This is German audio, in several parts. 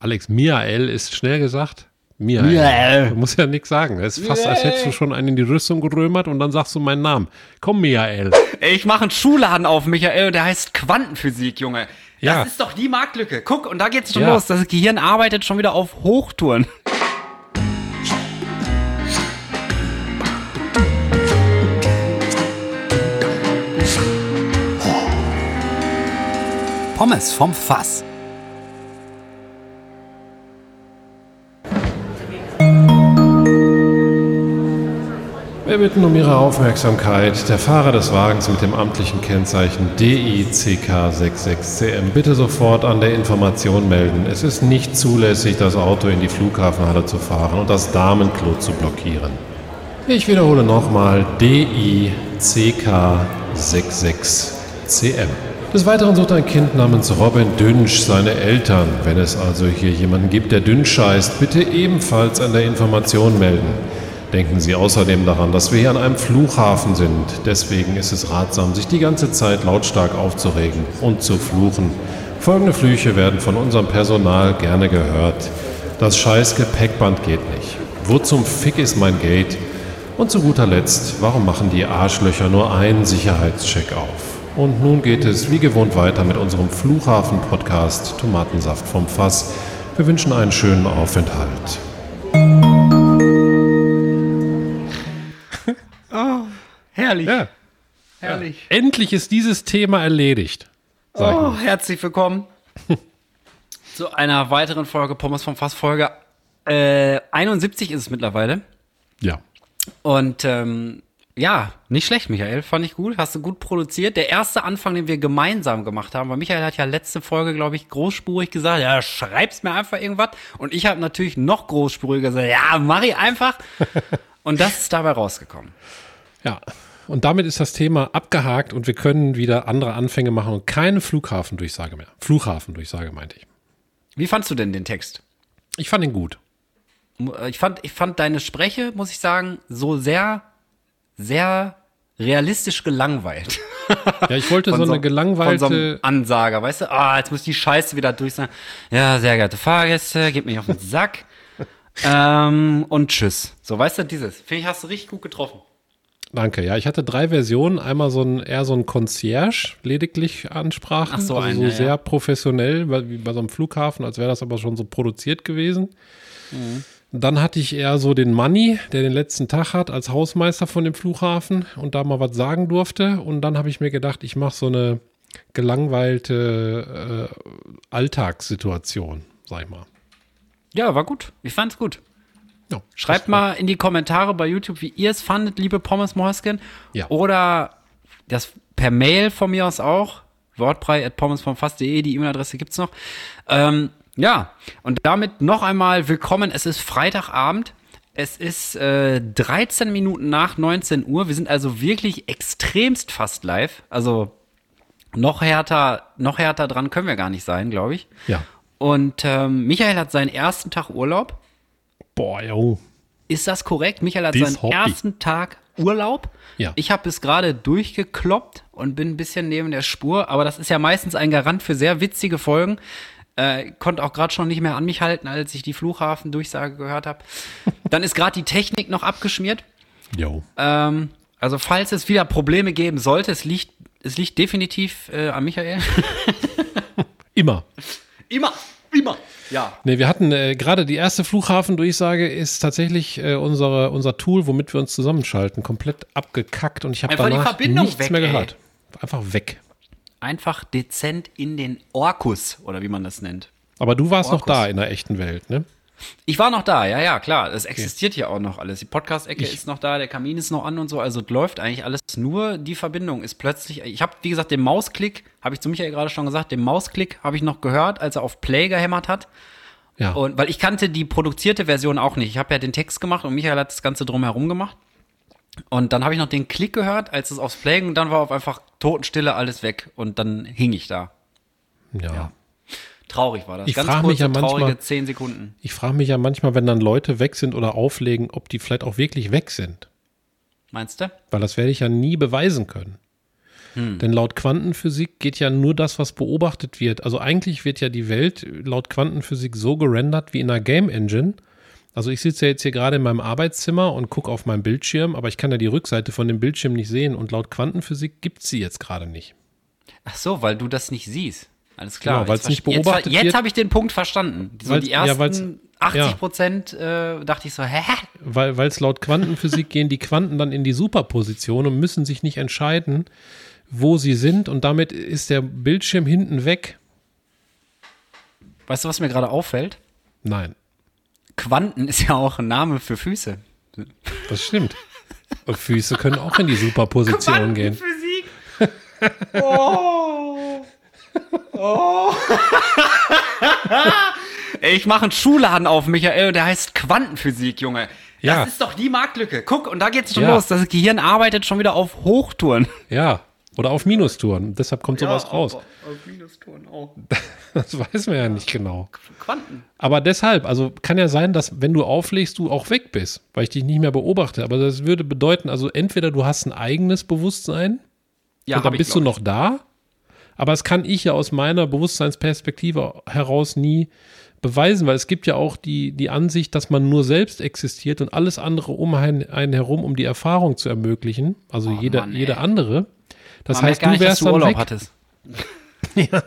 Alex, Miael ist schnell gesagt. Miael. Miael. Du musst ja nichts sagen. Es ist fast, Miael. als hättest du schon einen in die Rüstung gerömert und dann sagst du meinen Namen. Komm, Miael. Ich mache einen Schuhladen auf, Michael, und der heißt Quantenphysik, Junge. Ja. Das ist doch die Marktlücke. Guck, und da geht's schon ja. los. Das Gehirn arbeitet schon wieder auf Hochtouren. Pommes vom Fass. Wir bitten um Ihre Aufmerksamkeit. Der Fahrer des Wagens mit dem amtlichen Kennzeichen DICK66CM bitte sofort an der Information melden. Es ist nicht zulässig, das Auto in die Flughafenhalle zu fahren und das Damenklo zu blockieren. Ich wiederhole nochmal DICK66CM. Des Weiteren sucht ein Kind namens Robin Dünsch seine Eltern. Wenn es also hier jemanden gibt, der Dünsch heißt, bitte ebenfalls an der Information melden. Denken Sie außerdem daran, dass wir hier an einem Flughafen sind. Deswegen ist es ratsam, sich die ganze Zeit lautstark aufzuregen und zu fluchen. Folgende Flüche werden von unserem Personal gerne gehört. Das scheiß Gepäckband geht nicht. Wo zum Fick ist mein Gate? Und zu guter Letzt, warum machen die Arschlöcher nur einen Sicherheitscheck auf? Und nun geht es wie gewohnt weiter mit unserem Flughafen-Podcast Tomatensaft vom Fass. Wir wünschen einen schönen Aufenthalt. Herrlich. Ja. Herrlich. Ja. Endlich ist dieses Thema erledigt. Oh, herzlich willkommen zu einer weiteren Folge Pommes vom Fass. Folge äh, 71 ist es mittlerweile. Ja. Und ähm, ja, nicht schlecht, Michael. Fand ich gut. Hast du gut produziert. Der erste Anfang, den wir gemeinsam gemacht haben, weil Michael hat ja letzte Folge, glaube ich, großspurig gesagt, ja, schreib's mir einfach irgendwas. Und ich habe natürlich noch großspuriger gesagt, ja, mach ich einfach. Und das ist dabei rausgekommen. Ja, und damit ist das Thema abgehakt und wir können wieder andere Anfänge machen und keine Flughafendurchsage mehr. Flughafendurchsage meinte ich. Wie fandst du denn den Text? Ich fand ihn gut. Ich fand, ich fand deine Spreche, muss ich sagen, so sehr, sehr realistisch gelangweilt. Ja, ich wollte so, so eine gelangweilte von so einem Ansager, weißt du? Ah, jetzt muss die Scheiße wieder durch sein. Ja, sehr geehrte Fahrgäste, gebt mich auf den Sack. ähm, und tschüss. So, weißt du, dieses. Finde ich, hast du richtig gut getroffen. Danke, ja. Ich hatte drei Versionen. Einmal so ein eher so ein Concierge lediglich Ansprachen. Ach so, also eine, so sehr ja. professionell, wie bei so einem Flughafen, als wäre das aber schon so produziert gewesen. Mhm. Dann hatte ich eher so den Money, der den letzten Tag hat, als Hausmeister von dem Flughafen und da mal was sagen durfte. Und dann habe ich mir gedacht, ich mache so eine gelangweilte äh, Alltagssituation, sag ich mal. Ja, war gut. Ich fand's gut. Ja, Schreibt mal in die Kommentare bei YouTube, wie ihr es fandet, liebe Pommes Morskin. Ja. Oder das per Mail von mir aus auch. Wortbrei.pommesvomfass.de, die E-Mail-Adresse gibt's noch. Ähm, ja, und damit noch einmal willkommen. Es ist Freitagabend. Es ist äh, 13 Minuten nach 19 Uhr. Wir sind also wirklich extremst fast live. Also noch härter, noch härter dran können wir gar nicht sein, glaube ich. Ja. Und ähm, Michael hat seinen ersten Tag Urlaub. Boah, jo. Ist das korrekt? Michael hat Dies seinen Hobby. ersten Tag Urlaub. Ja. Ich habe es gerade durchgekloppt und bin ein bisschen neben der Spur, aber das ist ja meistens ein Garant für sehr witzige Folgen. Äh, konnte auch gerade schon nicht mehr an mich halten, als ich die Flughafen-Durchsage gehört habe. Dann ist gerade die Technik noch abgeschmiert. Jo. Ähm, also falls es wieder Probleme geben sollte, es liegt, es liegt definitiv äh, an Michael. Immer. Immer. Ja. Nee, wir hatten äh, gerade die erste Flughafendurchsage ist tatsächlich äh, unsere, unser Tool, womit wir uns zusammenschalten, komplett abgekackt und ich habe danach nichts weg, mehr gehört. Ey. Einfach weg. Einfach dezent in den Orkus oder wie man das nennt. Aber du warst Orkus. noch da in der echten Welt, ne? Ich war noch da, ja, ja, klar. Es existiert okay. ja auch noch alles. Die Podcast-Ecke ist noch da, der Kamin ist noch an und so. Also läuft eigentlich alles. Nur die Verbindung ist plötzlich. Ich habe, wie gesagt, den Mausklick, habe ich zu Michael gerade schon gesagt, den Mausklick habe ich noch gehört, als er auf Play gehämmert hat. Ja. Und weil ich kannte die produzierte Version auch nicht. Ich habe ja den Text gemacht und Michael hat das Ganze drumherum gemacht. Und dann habe ich noch den Klick gehört, als es aufs Play ging, und dann war auf einfach Totenstille alles weg und dann hing ich da. ja. ja. Traurig war das. Ich frage mich ja manchmal, zehn Sekunden. Ich frage mich ja manchmal, wenn dann Leute weg sind oder auflegen, ob die vielleicht auch wirklich weg sind. Meinst du? Weil das werde ich ja nie beweisen können. Hm. Denn laut Quantenphysik geht ja nur das, was beobachtet wird. Also eigentlich wird ja die Welt laut Quantenphysik so gerendert wie in einer Game Engine. Also ich sitze ja jetzt hier gerade in meinem Arbeitszimmer und gucke auf meinen Bildschirm, aber ich kann ja die Rückseite von dem Bildschirm nicht sehen und laut Quantenphysik gibt es sie jetzt gerade nicht. Ach so, weil du das nicht siehst. Alles klar. Genau, weil es nicht beobachtet Jetzt, jetzt habe ich den Punkt verstanden. So die ersten ja, 80 Prozent äh, dachte ich so, hä? Weil es laut Quantenphysik gehen die Quanten dann in die Superposition und müssen sich nicht entscheiden, wo sie sind und damit ist der Bildschirm hinten weg. Weißt du, was mir gerade auffällt? Nein. Quanten ist ja auch ein Name für Füße. Das stimmt. Und Füße können auch in die Superposition gehen. Physik. Oh. Oh. ich mache einen Schuhladen auf, Michael, und der heißt Quantenphysik, Junge. Ja. Das ist doch die Marktlücke. Guck, und da geht's schon ja. los. Das Gehirn arbeitet schon wieder auf Hochtouren. Ja. Oder auf Minustouren. Deshalb kommt ja, sowas raus. Auf, auf Minustouren auch. Das weiß man ja nicht genau. Quanten. Aber deshalb, also kann ja sein, dass wenn du auflegst, du auch weg bist, weil ich dich nicht mehr beobachte. Aber das würde bedeuten, also entweder du hast ein eigenes Bewusstsein ja, und dann bist du noch da aber das kann ich ja aus meiner Bewusstseinsperspektive heraus nie beweisen, weil es gibt ja auch die, die Ansicht, dass man nur selbst existiert und alles andere um einen, einen herum, um die Erfahrung zu ermöglichen. Also oh, jeder, Mann, jeder andere. Das man heißt, du nicht, wärst dass du Urlaub weg. hattest. ja.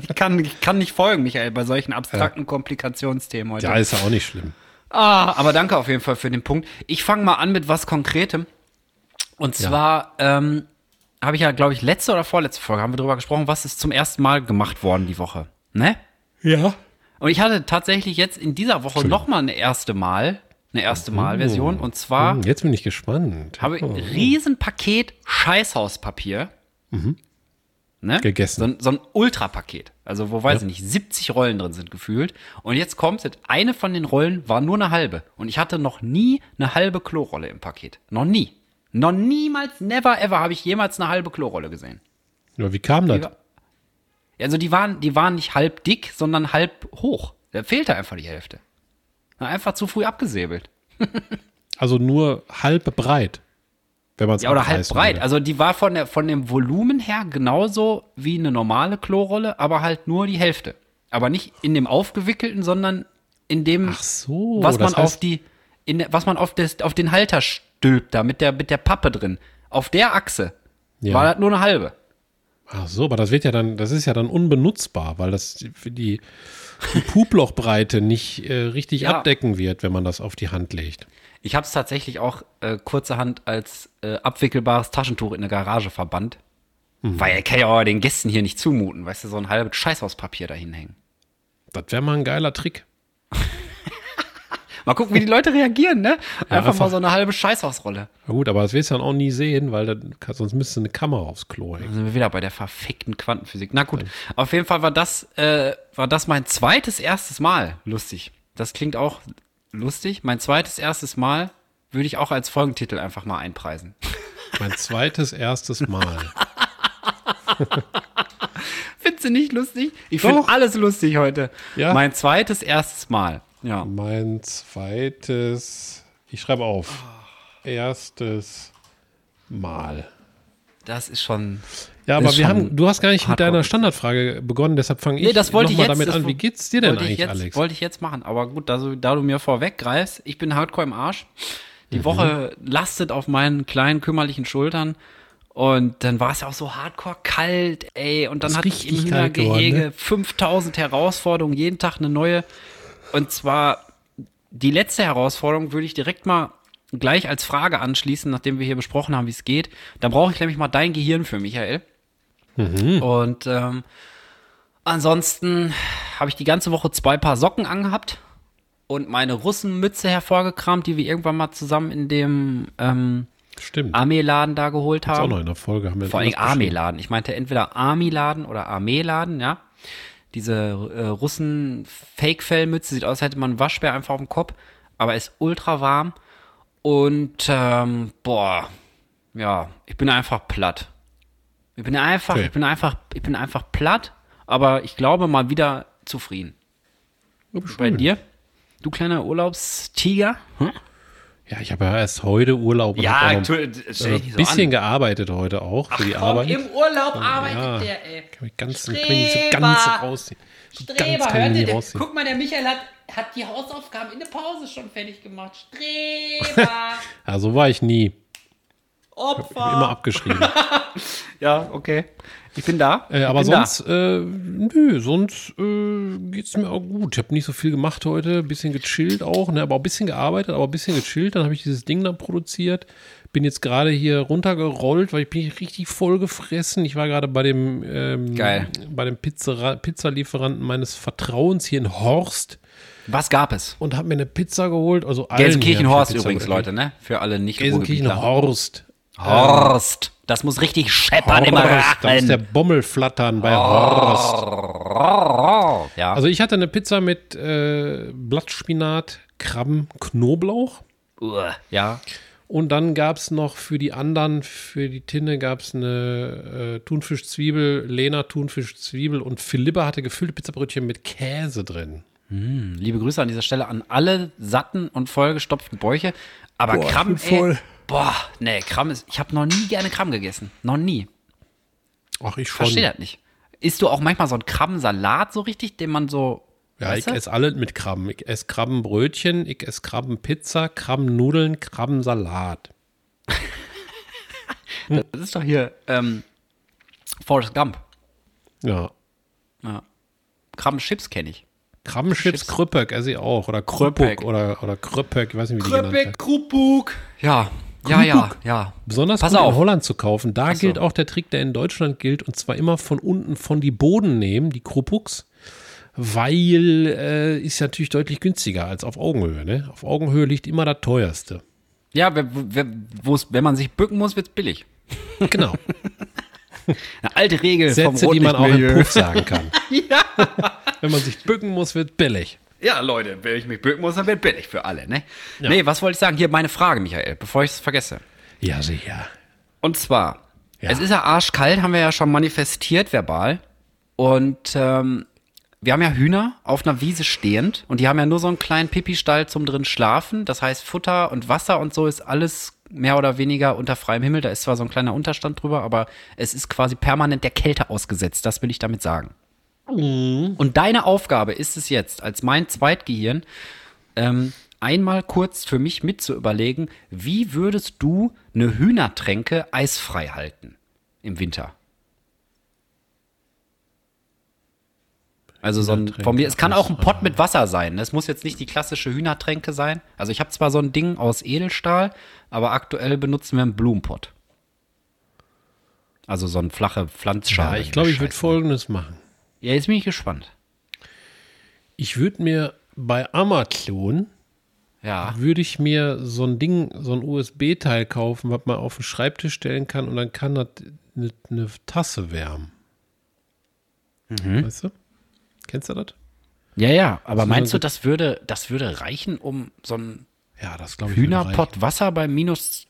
ich, kann, ich kann nicht folgen, Michael, bei solchen abstrakten ja. Komplikationsthemen heute. Ja, ist ja auch nicht schlimm. Ah, aber danke auf jeden Fall für den Punkt. Ich fange mal an mit was Konkretem. Und zwar, ja. ähm, habe ich ja, glaube ich, letzte oder vorletzte Folge haben wir darüber gesprochen, was ist zum ersten Mal gemacht worden die Woche. Ne? Ja. Und ich hatte tatsächlich jetzt in dieser Woche nochmal eine erste Mal, eine erste Mal-Version. Und zwar. Hm, jetzt bin ich gespannt. Habe ich ein Riesenpaket Scheißhauspapier. Mhm. Ne? Gegessen. So, so ein Ultrapaket. Also, wo weiß ja. ich nicht, 70 Rollen drin sind gefühlt. Und jetzt kommt es, eine von den Rollen war nur eine halbe. Und ich hatte noch nie eine halbe Klorolle im Paket. Noch nie. Noch niemals, never ever habe ich jemals eine halbe Klorolle gesehen. Ja, wie kam das? Also die waren, die waren nicht halb dick, sondern halb hoch. Da fehlte einfach die Hälfte. Einfach zu früh abgesäbelt. also nur halb breit. Wenn man es Ja, oder halb breit. Würde. Also die war von, der, von dem Volumen her genauso wie eine normale Klorolle, aber halt nur die Hälfte. Aber nicht in dem aufgewickelten, sondern in dem, so, was man auf die, in, was man auf, das, auf den Halter stülpt da mit der, mit der Pappe drin. Auf der Achse ja. war das nur eine halbe. Ach so, aber das wird ja dann, das ist ja dann unbenutzbar, weil das für die, die Puplochbreite nicht äh, richtig ja. abdecken wird, wenn man das auf die Hand legt. Ich habe es tatsächlich auch äh, kurzerhand als äh, abwickelbares Taschentuch in der Garage verbannt. Mhm. Weil er kann ja auch den Gästen hier nicht zumuten, weißt du, so ein halbes Scheißhauspapier dahin hängen. Das wäre mal ein geiler Trick. Mal gucken, wie die Leute reagieren, ne? Einfach, ja, einfach mal so eine halbe Scheißhausrolle. Na gut, aber das wirst du dann auch nie sehen, weil dann, sonst müsste eine Kamera aufs Klo hängen. Dann sind wir wieder bei der verfickten Quantenphysik. Na gut, auf jeden Fall war das, äh, war das mein zweites erstes Mal lustig. Das klingt auch lustig. Mein zweites erstes Mal würde ich auch als Folgentitel einfach mal einpreisen. Mein zweites erstes Mal. Findest du nicht lustig? Ich finde alles lustig heute. Ja? Mein zweites erstes Mal. Ja. Mein zweites, ich schreibe auf, erstes Mal. Das ist schon. Ja, aber wir haben, du hast gar nicht mit deiner Standardfrage begonnen, deshalb fange ich nee, das wollte ich jetzt, damit an. Wie geht's dir denn eigentlich, jetzt, Alex? Wollte ich jetzt machen, aber gut, da, da du mir vorweggreifst, ich bin hardcore im Arsch. Die mhm. Woche lastet auf meinen kleinen kümmerlichen Schultern. Und dann war es ja auch so hardcore kalt, ey. Und dann hatte ich im Hühnergehege ne? 5000 Herausforderungen, jeden Tag eine neue. Und zwar die letzte Herausforderung würde ich direkt mal gleich als Frage anschließen, nachdem wir hier besprochen haben, wie es geht. Da brauche ich nämlich mal dein Gehirn für, Michael. Mhm. Und ähm, ansonsten habe ich die ganze Woche zwei Paar Socken angehabt und meine Russenmütze hervorgekramt, die wir irgendwann mal zusammen in dem ähm, Armeeladen da geholt haben. Das ist auch noch in der Folge. Haben wir Vor allem Armeeladen. Ich meinte entweder Armeeladen oder Armeeladen, ja diese äh, Russen-Fake-Fellmütze. Sieht aus, als hätte man einen Waschbär einfach auf dem Kopf, aber ist ultra warm. Und ähm, boah, ja, ich bin einfach platt. Ich bin einfach, okay. ich bin einfach, ich bin einfach platt, aber ich glaube mal wieder zufrieden. Bei dir? Du kleiner Urlaubstiger? Hm? Ja, ich habe ja erst heute Urlaub und ja, ein äh, bisschen an. gearbeitet heute auch Ach, für die komm, Arbeit. Im Urlaub arbeitet ja, der, ey. Kann ich ganz, kann ich nicht so ganz rausziehen. Streber, ganz hört ihr, der, guck mal, der Michael hat, hat die Hausaufgaben in der Pause schon fertig gemacht. Streber. ja, so war ich nie. Opfer. Immer abgeschrieben. ja, okay. Ich bin da. Äh, aber sonst, äh, nö, sonst äh, geht es mir auch gut. Ich habe nicht so viel gemacht heute, bisschen gechillt auch, ne, aber auch ein bisschen gearbeitet, aber ein bisschen gechillt. Dann habe ich dieses Ding dann produziert. Bin jetzt gerade hier runtergerollt, weil ich bin richtig voll gefressen. Ich war gerade bei dem, ähm, Geil. bei dem Pizza Pizzalieferanten meines Vertrauens hier in Horst. Was gab es? Und habe mir eine Pizza geholt. Also Gelsenkirchen-Horst übrigens, Leute, ne? Für alle nicht Gelsenkirchen-Horst. Horst. Das muss richtig scheppern im Rachen. Da muss der Bommel flattern bei Horst. Ja. Also ich hatte eine Pizza mit äh, Blattspinat, Krabben, Knoblauch. Ja. Und dann gab es noch für die anderen, für die Tinne gab es eine äh, Thunfischzwiebel, Lena Thunfischzwiebel und Philippa hatte gefüllte Pizzabrötchen mit Käse drin. Mm, liebe Grüße an dieser Stelle an alle satten und vollgestopften Bäuche. Aber Boah, Krabben, ey, Boah, nee, Kram ist. Ich habe noch nie gerne Kram gegessen. Noch nie. Ach, ich schon. Verstehe das nicht. Isst du auch manchmal so einen Krabbensalat so richtig, den man so. Ja, ich esse alle mit Krabben. Ich esse Krabbenbrötchen, ich esse Krabbenpizza, Krabbennudeln, Krabbensalat. das ist doch hier ähm, Forrest Gump. Ja. ja. Krabbenchips kenne ich. Krabbenchips Krüppek esse ich auch. Oder Krüppuk oder, oder Krüppek, ich weiß nicht, wie die Krüppek, Krüppuk. Ja, ja, ja, ja. Besonders Pass gut auf. in Holland zu kaufen. Da so. gilt auch der Trick, der in Deutschland gilt, und zwar immer von unten von die Boden nehmen, die Krupuks, weil äh, ist natürlich deutlich günstiger als auf Augenhöhe. Ne? Auf Augenhöhe liegt immer das teuerste. Ja, wenn man sich bücken muss, wird es billig. Genau. Eine alte Regel Sätze, vom die man auch im Puff sagen kann. ja. Wenn man sich bücken muss, wird billig. Ja, Leute, wenn ich mich bücken muss, dann wird billig für alle, ne? Ja. Nee, was wollte ich sagen? Hier meine Frage, Michael, bevor ich es vergesse. Ja, sicher. Und zwar, ja. es ist ja arschkalt, haben wir ja schon manifestiert verbal. Und ähm, wir haben ja Hühner auf einer Wiese stehend und die haben ja nur so einen kleinen Pipi-Stall zum drin schlafen. Das heißt, Futter und Wasser und so ist alles mehr oder weniger unter freiem Himmel. Da ist zwar so ein kleiner Unterstand drüber, aber es ist quasi permanent der Kälte ausgesetzt. Das will ich damit sagen. Mhm. Und deine Aufgabe ist es jetzt, als mein Zweitgehirn, ähm, einmal kurz für mich mit zu überlegen, wie würdest du eine Hühnertränke eisfrei halten im Winter? Also so ein, von mir, es kann auch ein Pott mit Wasser sein. Es muss jetzt nicht die klassische Hühnertränke sein. Also ich habe zwar so ein Ding aus Edelstahl, aber aktuell benutzen wir einen Blumenpott. Also so ein flache Pflanzschale. Ja, ich glaube, ich würde Folgendes machen. Ja, jetzt bin ich gespannt. Ich würde mir bei Amazon ja. würde ich mir so ein Ding, so ein USB-Teil kaufen, was man auf den Schreibtisch stellen kann und dann kann das eine, eine Tasse wärmen. Mhm. Weißt du? Kennst du das? Ja, ja, aber so meinst du, das würde, das würde reichen, um so ein ja, das ich, Hühnerpott Wasser bei minus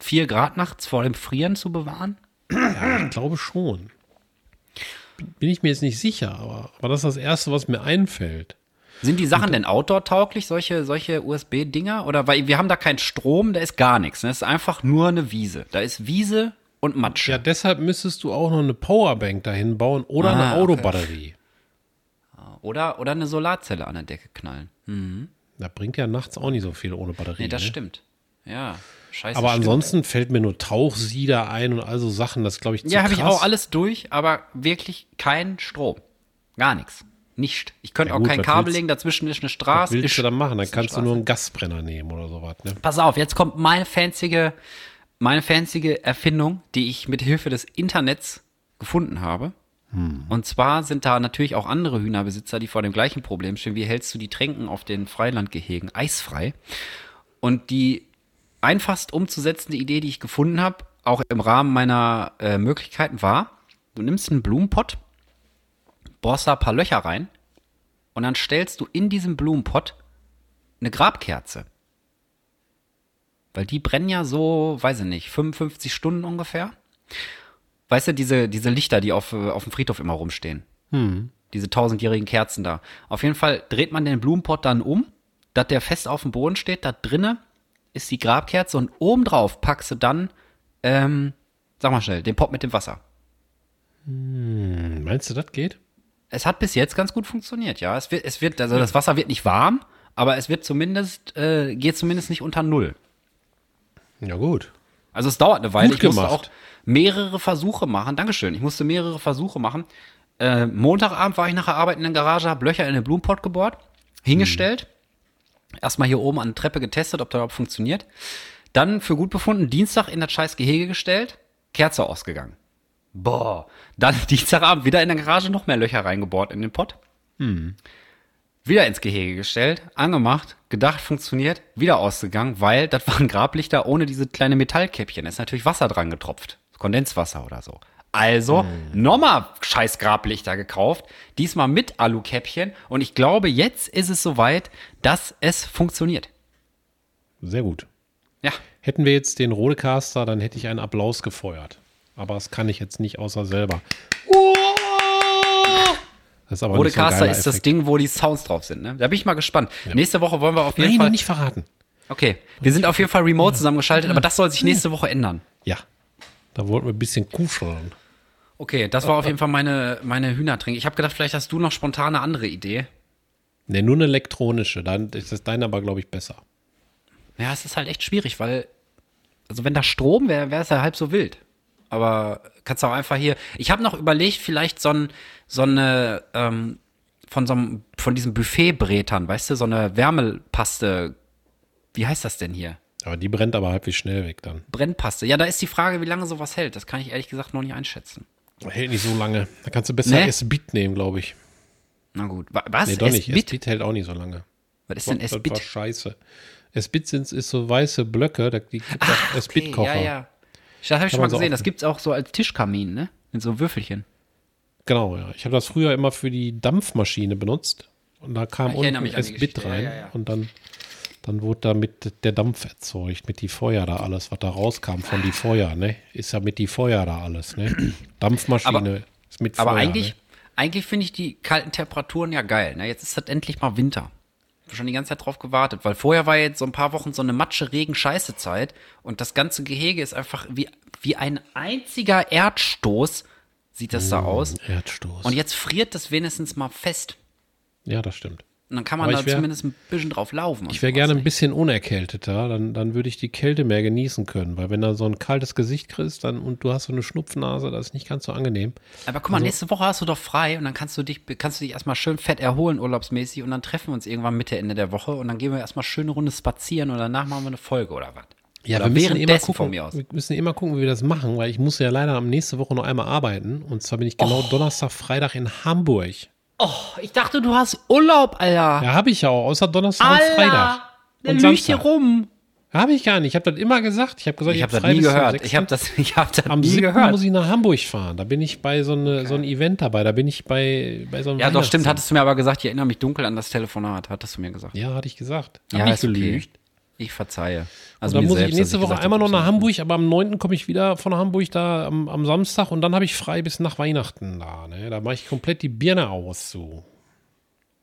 4 Grad nachts vor dem Frieren zu bewahren? Ja, ich glaube schon bin ich mir jetzt nicht sicher, aber, aber das ist das Erste, was mir einfällt. Sind die Sachen denn outdoor-tauglich, solche, solche USB-Dinger? Oder weil wir haben da keinen Strom, da ist gar nichts. Das ne? ist einfach nur eine Wiese. Da ist Wiese und Matsch. Ja, deshalb müsstest du auch noch eine Powerbank dahin bauen oder ah, eine Autobatterie. Okay. Oder, oder eine Solarzelle an der Decke knallen. Mhm. Da bringt ja nachts auch nicht so viel ohne Batterie. Nee, das ne? stimmt. Ja. Scheiße, aber ansonsten fällt mir nur Tauchsieder ein und all so Sachen, das glaube ich zu Ja, habe ich auch alles durch, aber wirklich kein Strom. Gar nichts. Nicht. Ich könnte ja, auch kein Kabel legen, dazwischen ist eine Straße. Was willst du dann machen? Dann kannst du nur einen Gasbrenner nehmen oder sowas. Ne? Pass auf, jetzt kommt meine fanzige, meine fanzige Erfindung, die ich mit Hilfe des Internets gefunden habe. Hm. Und zwar sind da natürlich auch andere Hühnerbesitzer, die vor dem gleichen Problem stehen. Wie hältst du die Tränken auf den Freilandgehegen eisfrei? Und die einfachst umzusetzende Idee, die ich gefunden habe, auch im Rahmen meiner äh, Möglichkeiten war, du nimmst einen Blumenpott, bohrst da ein paar Löcher rein und dann stellst du in diesem Blumenpott eine Grabkerze. Weil die brennen ja so, weiß ich nicht, 55 Stunden ungefähr. Weißt du, diese, diese Lichter, die auf, auf dem Friedhof immer rumstehen. Hm. Diese tausendjährigen Kerzen da. Auf jeden Fall dreht man den Blumenpott dann um, dass der fest auf dem Boden steht, da drinnen ist die Grabkerze und obendrauf packst du dann, ähm, sag mal schnell, den Pop mit dem Wasser. Hm, meinst du, das geht? Es hat bis jetzt ganz gut funktioniert, ja. Es wird, es wird, also das Wasser wird nicht warm, aber es wird zumindest, äh, geht zumindest nicht unter Null. Ja, gut. Also es dauert eine Weile. Gut ich musste gemacht. auch mehrere Versuche machen. Dankeschön. Ich musste mehrere Versuche machen. Äh, Montagabend war ich nach der Arbeit in der Garage, habe Löcher in den Blumenpott gebohrt, hingestellt. Erstmal hier oben an der Treppe getestet, ob das überhaupt funktioniert. Dann für gut befunden, Dienstag in das scheiß Gehege gestellt, Kerze ausgegangen. Boah. Dann Dienstagabend wieder in der Garage noch mehr Löcher reingebohrt in den Pott. Wieder ins Gehege gestellt, angemacht, gedacht, funktioniert, wieder ausgegangen, weil das waren Grablichter ohne diese kleine Metallkäppchen. Da ist natürlich Wasser dran getropft. Kondenswasser oder so. Also nochmal scheiß Grablichter gekauft, diesmal mit Alukäppchen. Und ich glaube, jetzt ist es soweit, dass es funktioniert. Sehr gut. Ja, Hätten wir jetzt den Rodecaster, dann hätte ich einen Applaus gefeuert. Aber das kann ich jetzt nicht außer selber. Das ist so ein Rodecaster geiler ist das Effekt. Ding, wo die Sounds drauf sind. Ne? Da bin ich mal gespannt. Nächste Woche wollen wir auf jeden Nein, Fall. nicht verraten. Okay, wir sind auf jeden Fall remote zusammengeschaltet, aber das soll sich nächste Woche ändern. Ja. Da wollten wir ein bisschen kuscheln. Okay, das war auf jeden Fall meine, meine Hühnertrink. Ich habe gedacht, vielleicht hast du noch spontan eine andere Idee. Ne, nur eine elektronische. Dann ist das deine aber, glaube ich, besser. Ja, es ist halt echt schwierig, weil, also wenn da Strom wäre, wäre es ja halb so wild. Aber kannst auch einfach hier. Ich habe noch überlegt, vielleicht so, ein, so eine, ähm, von so einem, von diesen Buffetbrätern, weißt du, so eine Wärmepaste. Wie heißt das denn hier? Aber die brennt aber halbwegs schnell weg dann. Brennpaste. Ja, da ist die Frage, wie lange sowas hält. Das kann ich ehrlich gesagt noch nicht einschätzen. Hält nicht so lange. Da kannst du besser Nee? S-Bit nehmen, glaube ich. Na gut. Wa- Was? Nee, doch nicht. S-Bit? S-Bit hält auch nicht so lange. Was ist denn Das war S-Bit? scheiße. S-Bit sind ist so weiße Blöcke, da gibt auch S-Bit-Kocher. ja, ja. Das habe ich schon mal so gesehen. Das offen. gibt's auch so als Tischkamin, ne? Mit so Würfelchen. Genau, ja. Ich habe das früher immer für die Dampfmaschine benutzt. Und da kam unten S-Bit rein. Ja, ja, ja. Und dann, dann wurde damit der Dampf erzeugt, mit die Feuer da alles, was da rauskam von die Feuer, ne? Ist ja mit die Feuer da alles, ne? Dampfmaschine Aber- ist mit Aber Feuer. eigentlich, ne? eigentlich finde ich die kalten Temperaturen ja geil. Ne? Jetzt ist das endlich mal Winter. Ich habe schon die ganze Zeit drauf gewartet, weil vorher war jetzt so ein paar Wochen so eine Matsche, Regen, Scheiße Zeit und das ganze Gehege ist einfach wie, wie ein einziger Erdstoß sieht das Mm. da aus. Erdstoß. Und jetzt friert das wenigstens mal fest. ja, das stimmt. Und dann kann man Aber da wär- zumindest ein bisschen drauf laufen. Ich wäre gerne ein bisschen unerkälteter, dann, dann würde ich die Kälte mehr genießen können, weil wenn du so ein kaltes Gesicht kriegst dann, und du hast so eine Schnupfnase, das ist nicht ganz so angenehm. Aber Also guck mal, nächste Woche hast du doch frei und dann kannst du dich, kannst du dich erstmal schön fett erholen, urlaubsmäßig, und dann treffen wir uns irgendwann Mitte, Ende der Woche und dann gehen wir erstmal schön eine Runde spazieren und danach machen wir eine Folge oder was. Ja, wir müssen immer gucken, von mir aus. wir müssen immer gucken, wie wir das machen, weil ich muss ja leider am nächste Woche noch einmal arbeiten und zwar bin ich genau Oh. Donnerstag, Freitag in Hamburg. Oh, ich dachte, du hast Urlaub, Alter. Ja, habe ich ja auch, außer Donnerstag und Freitag. Und lügt hier Samstag. rum. Habe ich gar nicht, ich habe das immer gesagt. Ich habe gesagt, Ich habe hab das nie gehört. 6.. Ich habe das, ich hab das Am nie 7. gehört. muss ich nach Hamburg fahren. Da bin ich bei so, eine, so einem Event dabei. Da bin ich bei, bei so einem ja, doch, stimmt. Hattest du mir aber gesagt, ich erinnere mich dunkel an das Telefonat. Hattest du mir gesagt. Ja, hatte ich gesagt. Hab Ja, nicht okay. Ich verzeihe. Und Also dann muss ich selbst, dass nächste Woche gesagt einmal noch nach ich- Hamburg, aber am 9. komme ich wieder von Hamburg da am, am Samstag und dann habe ich frei bis nach Weihnachten da. Ne? Da mache ich komplett die Birne aus. So.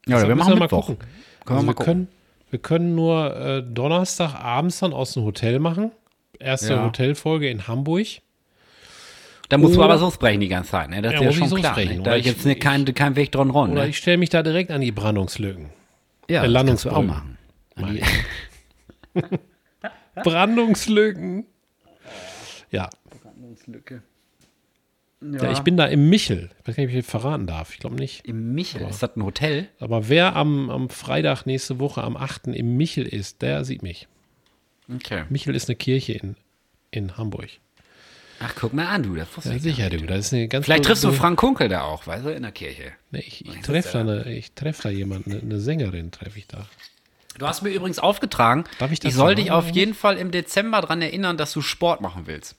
Ja, oder wir machen müssen Mittwoch. gucken. Können wir Also mal wir, gucken. können, wir können nur äh, Donnerstag abends dann aus dem Hotel machen. Erste Ja. Hotelfolge in Hamburg. Da musst du Oder- aber so sprechen die ganze Zeit. Ne? Das Ja, ist ja muss ich schon so klar. sprechen. Ne? Da ist ich- jetzt ne, kein, kein Weg dran ron. Oder Ne? ich stelle mich da direkt an die Brandungslücken. ja, äh, das kannst du auch machen. Brandungslücken. Ja. ja. ich bin da im Michel. Ich weiß gar nicht, ob ich das verraten darf. Ich glaube nicht. Im Michel. Ist das ein Hotel? Aber wer am, am Freitag nächste Woche, am 8. im Michel ist, der sieht mich. Okay. Michel ist eine Kirche in, in Hamburg. Ach, guck mal an, du. Das Ja, ich sicher, du. Das ist eine ganz Vielleicht triffst du Frank Kunkel da auch, weißt du, in der Kirche. Nee, ich ich treffe da, eine, ich treff da jemanden, eine, eine Sängerin treffe ich da. Du hast mir übrigens aufgetragen, Darf ich das soll sagen? dich auf jeden Fall im Dezember daran erinnern, dass du Sport machen willst.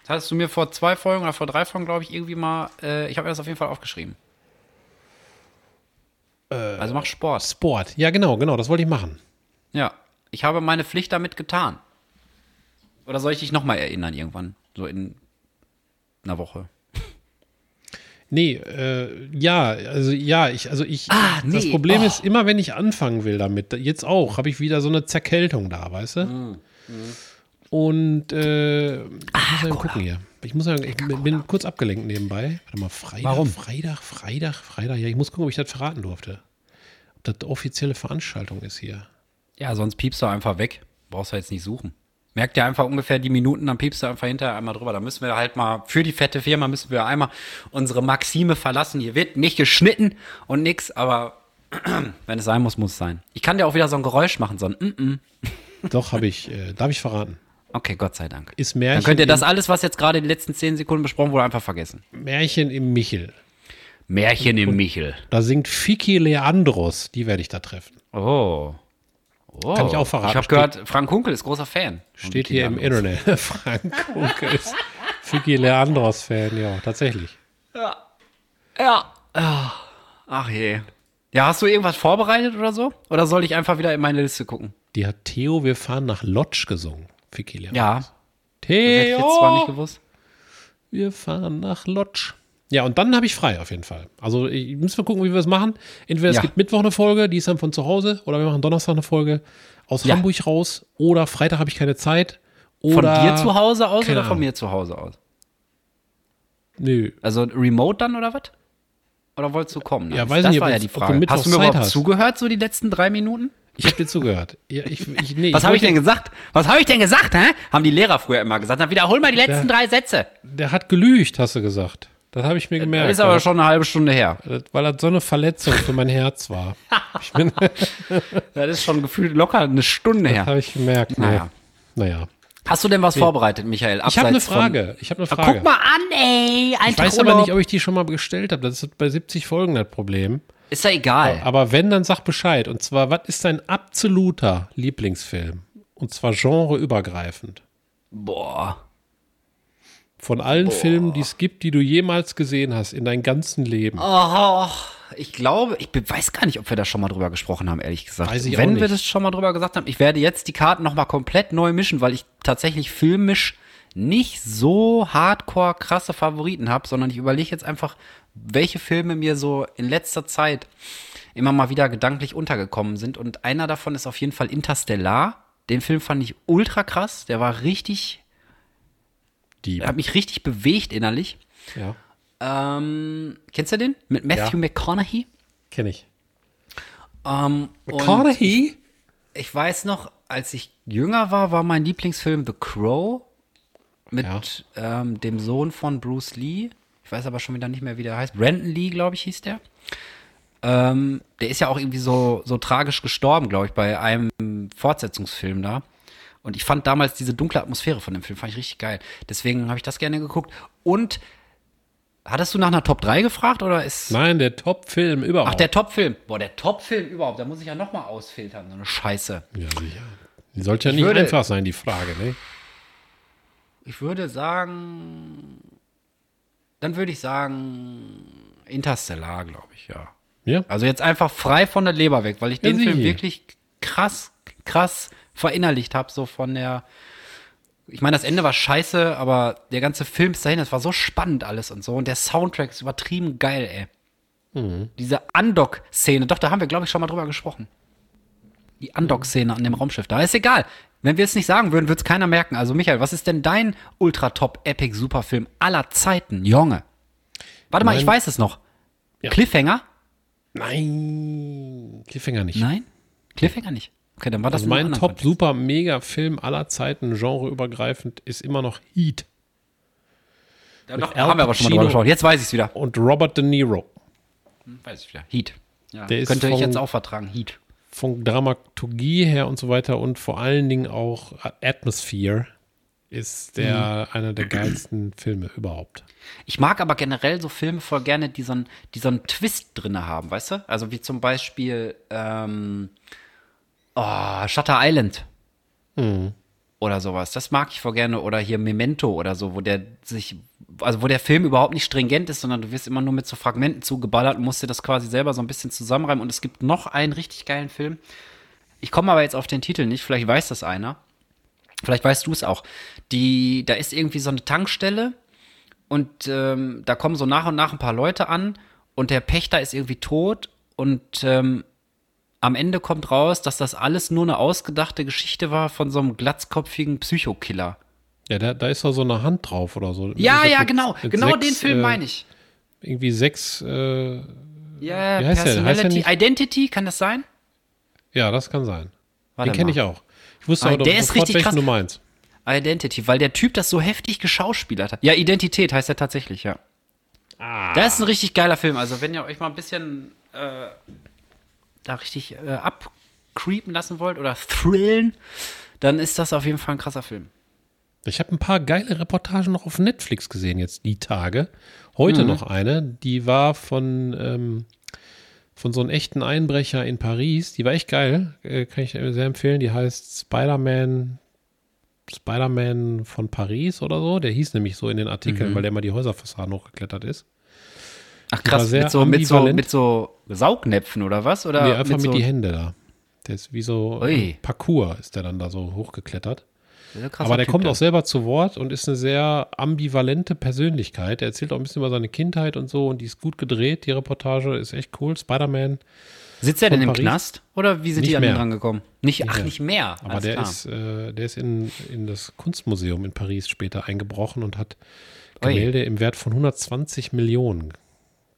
Das hattest du mir vor zwei Folgen oder vor drei Folgen, glaube ich, irgendwie mal, äh, ich habe mir das auf jeden Fall aufgeschrieben. also mach Sport. Sport. Ja, genau, genau, das wollte ich machen. Ja, ich habe meine Pflicht damit getan. Oder soll ich dich nochmal erinnern irgendwann? So in einer Woche. Nee, äh, ja, also ja, ich, also ich, ah, nee. das Problem oh. ist, immer wenn ich anfangen will damit, jetzt auch, habe ich wieder so eine Zerkältung da, weißt du? Mm, mm. Und äh, ah, ich muss mal gucken hier. Ich muss sagen, ich bin kurz abgelenkt nebenbei. Warte mal, Freitag, Warum? Freitag, Freitag, Freitag. Ja, ich muss gucken, ob ich das verraten durfte. Ob das offizielle Veranstaltung ist hier. Ja, sonst piepst du einfach weg. Brauchst du jetzt nicht suchen. Merkt ihr einfach ungefähr die Minuten, dann piepst du einfach hinterher einmal drüber. Da müssen wir halt mal, für die fette Firma müssen wir einmal unsere Maxime verlassen. Hier wird nicht geschnitten und nix, aber wenn es sein muss, muss es sein. Ich kann dir auch wieder so ein Geräusch machen, so ein mm -mm. Doch, habe ich, äh, darf ich verraten. Okay, Gott sei Dank. Ist Märchen Dann könnt ihr das alles, was jetzt gerade in den letzten zehn Sekunden besprochen wurde, einfach vergessen. Märchen im Michel. Märchen im Michel. Da singt Fiki Leandros, die werde ich da treffen. Oh. Oh, Kann ich auch verraten. Ich habe gehört, Frank Kunkel ist großer Fan. Steht hier im Internet. Frank Kunkel ist Fiki Leandros Fan, ja, tatsächlich. Ja. Ja. Ach je. Ja, hast du irgendwas vorbereitet oder so? Oder soll ich einfach wieder in meine Liste gucken? Die hat Theo, wir fahren nach Lodge gesungen. Fiki Leandros. Ja. Theo! Das hätte ich jetzt zwar nicht gewusst. Wir fahren nach Lodge. Ja, und dann habe ich frei auf jeden Fall. Also ich muss mal gucken, wie wir es machen. Entweder es ja. gibt Mittwoch eine Folge, die ist dann von zu Hause, oder wir machen Donnerstag eine Folge aus ja. Hamburg raus, oder Freitag habe ich keine Zeit. Oder von dir zu Hause aus oder von mir zu Hause aus? Nö. Also remote dann oder was? Oder wolltest du kommen? Ja, weiß das nicht, war ja die Frage. Hast du mir überhaupt hast. zugehört, so die letzten drei Minuten? Ich habe dir zugehört. Ja, ich, ich, nee, Was habe ich denn gesagt? Was habe ich denn gesagt, hä? Haben die Lehrer früher immer gesagt. Dann wiederhol mal die letzten der, drei Sätze. Der hat gelügt, hast du gesagt. Das habe ich mir gemerkt. Das ist aber schon eine halbe Stunde her. Weil das so eine Verletzung für mein Herz war. das ist schon gefühlt locker eine Stunde her. Das habe ich gemerkt. Naja. naja. Hast du denn was vorbereitet, Michael? ich habe eine Frage. Ich habe eine Frage. Guck mal an, ey. Ein ich weiß aber nicht, ob ich die schon mal gestellt habe. Das ist bei 70 Folgen das Problem. Ist ja egal. Aber wenn, dann sag Bescheid. Und zwar, was ist dein absoluter Lieblingsfilm? Und zwar genreübergreifend. Boah. Von allen Boah. Filmen, die es gibt, die du jemals gesehen hast in deinem ganzen Leben. Oh, ich glaube, ich weiß gar nicht, ob wir da schon mal drüber gesprochen haben, ehrlich gesagt. Weiß ich Wenn auch nicht. wir das schon mal drüber gesagt haben, ich werde jetzt die Karten noch mal komplett neu mischen, weil ich tatsächlich filmisch nicht so hardcore krasse Favoriten habe, sondern ich überlege jetzt einfach, welche Filme mir so in letzter Zeit immer mal wieder gedanklich untergekommen sind. Und einer davon ist auf jeden Fall Interstellar. Den Film fand ich ultra krass. Der war richtig die hat mich richtig bewegt innerlich. Ja. Ähm, kennst du den? Mit Matthew ja. McConaughey? Kenn ich. Ähm, McConaughey? Ich, ich, weiß noch, als ich jünger war, war mein Lieblingsfilm The Crow mit ja. ähm, dem Sohn von Bruce Lee. Ich weiß aber schon wieder nicht mehr, wie der heißt. Brandon Lee, glaube ich, hieß der. Ähm, der ist ja auch irgendwie so, so tragisch gestorben, glaube ich, bei einem Fortsetzungsfilm da. Und ich fand damals diese dunkle Atmosphäre von dem Film, fand ich richtig geil. Deswegen habe ich das gerne geguckt. Und hattest du nach einer Top 3 gefragt oder ist. Nein, der Top-Film überhaupt. Ach, der Top-Film. Boah, der Top-Film überhaupt. Da muss ich ja nochmal ausfiltern, so eine Scheiße. Ja, sicher. Die sollte ja nicht würde, einfach sein, die Frage, ne? Ich würde sagen. Dann würde ich sagen. Interstellar, glaube ich, ja. Ja. Also jetzt einfach frei von der Leber weg, weil ich ja, den Film wirklich krass, krass verinnerlicht habe, so von der. Ich meine, das Ende war scheiße, aber der ganze Film ist dahin, das war so spannend alles und so. Und der Soundtrack ist übertrieben geil, ey. Mhm. Diese Undock-Szene, doch, da haben wir, glaube ich, schon mal drüber gesprochen. Die Undock-Szene an dem Raumschiff, da ist egal. Wenn wir es nicht sagen würden, würde es keiner merken. Also, Michael, was ist denn dein Ultra-Top-Epic-Superfilm aller Zeiten, Junge? Warte mal, ich weiß es noch. Ja. Cliffhanger? Nein, Cliffhanger nicht. Nein? Cliffhanger nicht. Okay, dann war das also mein top super mega Film aller Zeiten genreübergreifend ist immer noch Heat. Ja, doch, haben wir aber schon mal drüber gesprochen. Jetzt weiß ich es wieder. Und Robert De Niro. Hm, weiß ich wieder. Heat. Ja, Der könnte ich jetzt auch vertragen. Heat. Von Dramaturgie her und so weiter und vor allen Dingen auch Atmosphere ist der mhm. einer der geilsten Filme überhaupt. Ich mag aber generell so Filme voll gerne, die so einen, die so einen Twist drin haben, weißt du? Also wie zum Beispiel ähm, Oh, Shutter Island. Mhm. Oder sowas. Das mag ich voll gerne. Oder hier Memento oder so, wo der sich, also wo der Film überhaupt nicht stringent ist, sondern du wirst immer nur mit so Fragmenten zugeballert und musst dir das quasi selber so ein bisschen zusammenreimen. Und es gibt noch einen richtig geilen Film. Ich komme aber jetzt auf den Titel nicht, vielleicht weiß das einer. Vielleicht weißt du es auch. Die, da ist irgendwie so eine Tankstelle und ähm, da kommen so nach und nach ein paar Leute an und der Pächter ist irgendwie tot und ähm, am Ende kommt raus, dass das alles nur eine ausgedachte Geschichte war von so einem glatzkopfigen Psychokiller. Ja, da, da ist doch so eine Hand drauf oder so. Ja, ja, mit, genau. Mit genau sechs, den Film äh, meine ich. Irgendwie sechs. Äh, ja, Personality, ja Identity, kann das sein? Ja, das kann sein. Warte den kenne ich auch. Ich wusste auch der ist richtig krass. du meinst. Identity, weil der Typ das so heftig geschauspielert hat. Ja, Identität heißt er tatsächlich, ja. Ah. Das ist ein richtig geiler Film. Also, wenn ihr euch mal ein bisschen äh, da richtig äh, abcreepen lassen wollt oder thrillen, dann ist das auf jeden Fall ein krasser Film. Ich habe ein paar geile Reportagen noch auf Netflix gesehen jetzt die Tage. Heute mhm. noch eine, die war von, ähm, von so einem echten Einbrecher in Paris. Die war echt geil, äh, kann ich sehr empfehlen. Die heißt Spider-Man Spider-Man von Paris oder so. Der hieß nämlich so in den Artikeln, mhm. weil der mal die Häuserfassaden hochgeklettert ist. Ach krass, mit so, mit, so, mit so Saugnäpfen oder was? Oder nee, einfach mit, mit so die Hände da. Der ist wie so Ui. Parcours ist der dann da so hochgeklettert. Aber der typ kommt dann. auch selber zu Wort und ist eine sehr ambivalente Persönlichkeit. Er erzählt auch ein bisschen über seine Kindheit und so und die ist gut gedreht. Die Reportage ist echt cool. Spider-Man. Sitzt er denn im Paris? Knast oder wie sind nicht die an ihn rangekommen? Nicht, nicht ach, mehr. nicht mehr. Aber der ist, äh, der ist in, in das Kunstmuseum in Paris später eingebrochen und hat Gemälde Oi. im Wert von 120 Millionen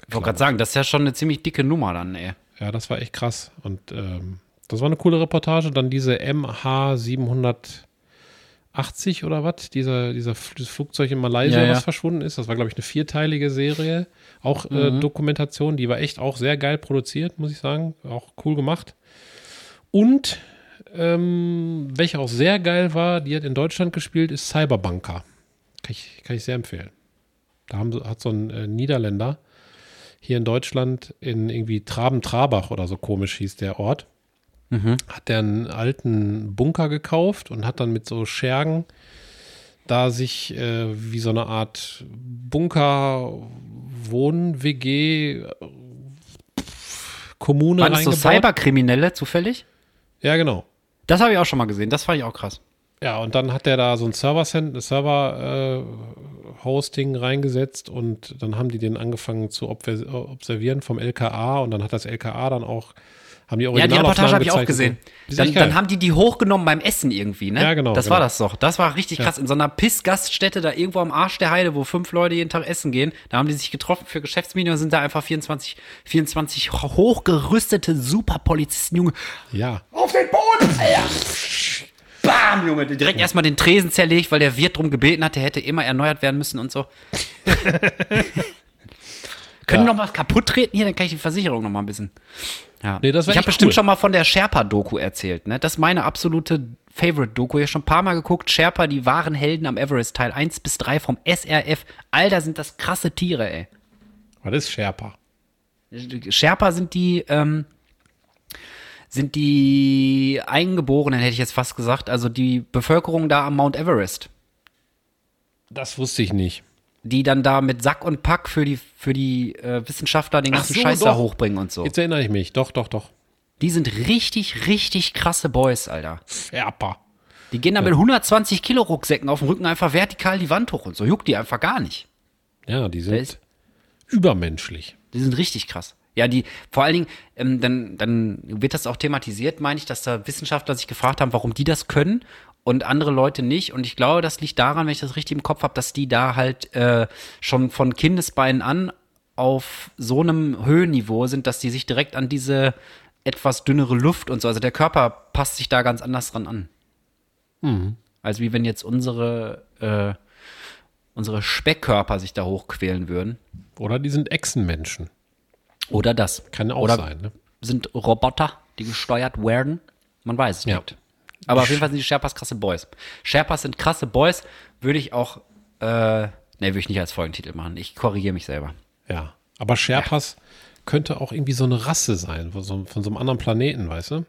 ich wollte gerade sagen, das ist ja schon eine ziemlich dicke Nummer dann, ey. Ja, das war echt krass. Und ähm, das war eine coole Reportage. Dann diese MH780 oder was, dieser, dieser dieses Flugzeug in Malaysia, ja, ja. was verschwunden ist. Das war, glaube ich, eine vierteilige Serie. Auch äh, mhm. Dokumentation, die war echt auch sehr geil produziert, muss ich sagen. Auch cool gemacht. Und ähm, welche auch sehr geil war, die hat in Deutschland gespielt, ist Cyberbunker. Kann ich, kann ich sehr empfehlen. Da haben, hat so ein äh, Niederländer hier in Deutschland in irgendwie Traben-Trabach oder so komisch hieß der Ort. Mhm. Hat der einen alten Bunker gekauft und hat dann mit so Schergen da sich äh, wie so eine Art Bunker-Wohn-WG Kommune Waren das so Cyberkriminelle zufällig? Ja, genau. Das habe ich auch schon mal gesehen. Das fand ich auch krass. Ja, und dann hat der da so ein Server-Hosting Server, äh, reingesetzt und dann haben die den angefangen zu observieren vom LKA und dann hat das LKA dann auch haben die Ja, die Reportage habe ich auch gesehen. Dann, dann, haben die die hochgenommen beim Essen irgendwie, ne? Ja, genau. Das genau. war das doch. Das war richtig krass. Ja. In so einer Pissgaststätte da irgendwo am Arsch der Heide, wo fünf Leute jeden Tag essen gehen. Da haben die sich getroffen für Geschäftsmeeting und sind da einfach 24, 24 hochgerüstete Superpolizisten, Junge. Ja. Auf den Boden! Alter. Bam, Junge. Direkt erstmal den Tresen zerlegt, weil der Wirt drum gebeten hat, der hätte immer erneuert werden müssen und so. Können ja. noch mal kaputt treten hier, dann kann ich die Versicherung noch mal ein bisschen. Ja. Nee, ich habe bestimmt schon mal von der Sherpa-Doku erzählt. Ne? Das ist meine absolute Favorite-Doku. Ich habe schon ein paar Mal geguckt. Sherpa, die wahren Helden am Everest, Teil 1 bis 3 vom SRF. Alter, sind das krasse Tiere, ey. Was ist Sherpa? Sherpa sind die, ähm, sind die Eingeborenen, hätte ich jetzt fast gesagt, also die Bevölkerung da am Mount Everest. Das wusste ich nicht. Die dann da mit Sack und Pack für die, für die äh, Wissenschaftler den ganzen so, Scheiß doch. da hochbringen und so. Jetzt erinnere ich mich. Doch, doch, doch. Die sind richtig, richtig krasse Boys, Alter. Ferper. Die gehen da ja. mit 120 Kilo Rucksäcken auf dem Rücken einfach vertikal die Wand hoch und so. Juckt die einfach gar nicht. Ja, die sind übermenschlich. Die sind richtig krass. Ja, die, vor allen Dingen, ähm, dann, dann wird das auch thematisiert, meine ich, dass da Wissenschaftler sich gefragt haben, warum die das können und andere Leute nicht. Und ich glaube, das liegt daran, wenn ich das richtig im Kopf habe, dass die da halt äh, schon von Kindesbeinen an auf so einem Höhenniveau sind, dass die sich direkt an diese etwas dünnere Luft und so, also der Körper passt sich da ganz anders dran an. Mhm. Als wie wenn jetzt unsere, äh, unsere Speckkörper sich da hochquälen würden. Oder die sind Echsenmenschen. Oder das. Kann auch Oder sein, ne? Sind Roboter, die gesteuert werden? Man weiß es ja. nicht. Aber auf jeden Fall sind die Sherpas krasse Boys. Sherpas sind krasse Boys, würde ich auch, äh, ne, würde ich nicht als Folgentitel machen. Ich korrigiere mich selber. Ja. Aber Sherpas ja. könnte auch irgendwie so eine Rasse sein, von so, von so einem anderen Planeten, weißt du?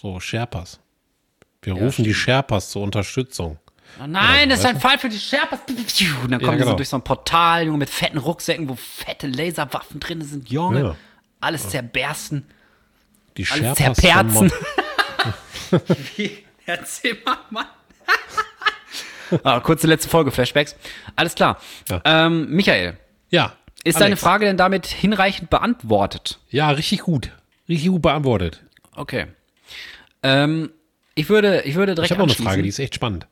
So Sherpas. Wir ja, rufen stimmt. die Sherpas zur Unterstützung. Oh nein, das ist ein Fall für die Sherpas. Und dann kommen ja, genau. die so durch so ein Portal, Junge, mit fetten Rucksäcken, wo fette Laserwaffen drin sind, Junge. Ja. Alles zerbersten. Die Alles Sherpas zerperzen. Wie? Erzähl mal, Mann. ah, kurze letzte Folge, Flashbacks. Alles klar. Ja. Ähm, Michael. Ja. Ist Alex. deine Frage denn damit hinreichend beantwortet? Ja, richtig gut. Richtig gut beantwortet. Okay. Ähm, ich würde, ich würde direkt. Ich habe noch eine Frage, die ist echt spannend.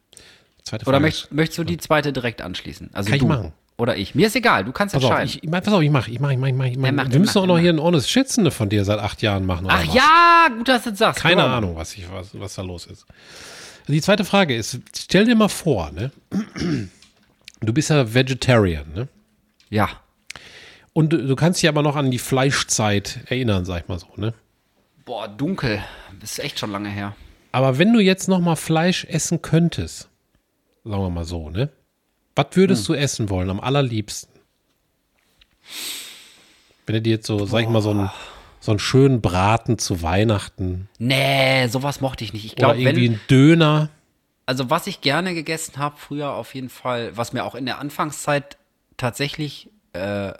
Zweite Frage Oder möcht, möchtest du die zweite direkt anschließen? Also Kann du. ich machen. Oder ich. Mir ist egal, du kannst pass entscheiden. Auf, ich, pass auf, ich mache, ich mache, ich mache, ich mache. Ja, wir müssen auch noch hier ein Honest Schätzende von dir seit acht Jahren machen. Ach was? ja, gut, dass du das sagst. Keine Komm. Ahnung, was, ich, was, was da los ist. Also die zweite Frage ist, stell dir mal vor, ne? Du bist ja Vegetarian, ne? Ja. Und du, du kannst dich aber noch an die Fleischzeit erinnern, sag ich mal so, ne? Boah, dunkel. Das ist echt schon lange her. Aber wenn du jetzt noch mal Fleisch essen könntest, sagen wir mal so, ne? Was würdest hm. du essen wollen am allerliebsten? Wenn du dir jetzt so, Boah. sag ich mal, so einen, so einen schönen Braten zu Weihnachten. Nee, sowas mochte ich nicht. Ich glaube, irgendwie wenn, ein Döner. Also, was ich gerne gegessen habe, früher auf jeden Fall, was mir auch in der Anfangszeit tatsächlich äh,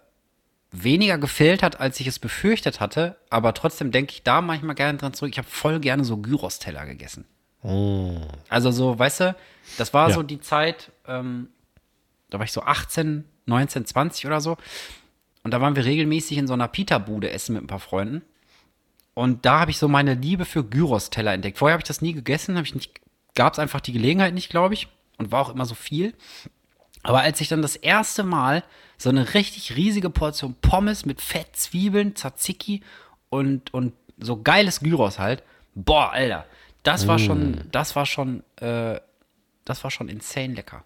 weniger gefehlt hat, als ich es befürchtet hatte, aber trotzdem denke ich da manchmal gerne dran zurück. Ich habe voll gerne so Gyros-Teller gegessen. Mm. Also so, weißt du, das war ja. so die Zeit, ähm, da war ich so 18, 19, 20 oder so. Und da waren wir regelmäßig in so einer Pita-Bude essen mit ein paar Freunden. Und da habe ich so meine Liebe für Gyros-Teller entdeckt. Vorher habe ich das nie gegessen, habe ich nicht, gab es einfach die Gelegenheit nicht, glaube ich. Und war auch immer so viel. Aber als ich dann das erste Mal so eine richtig riesige Portion Pommes mit Fett, Zwiebeln, Tzatziki und, und so geiles Gyros halt, boah, Alter, das war mm. schon, das war schon, äh, das war schon insane lecker.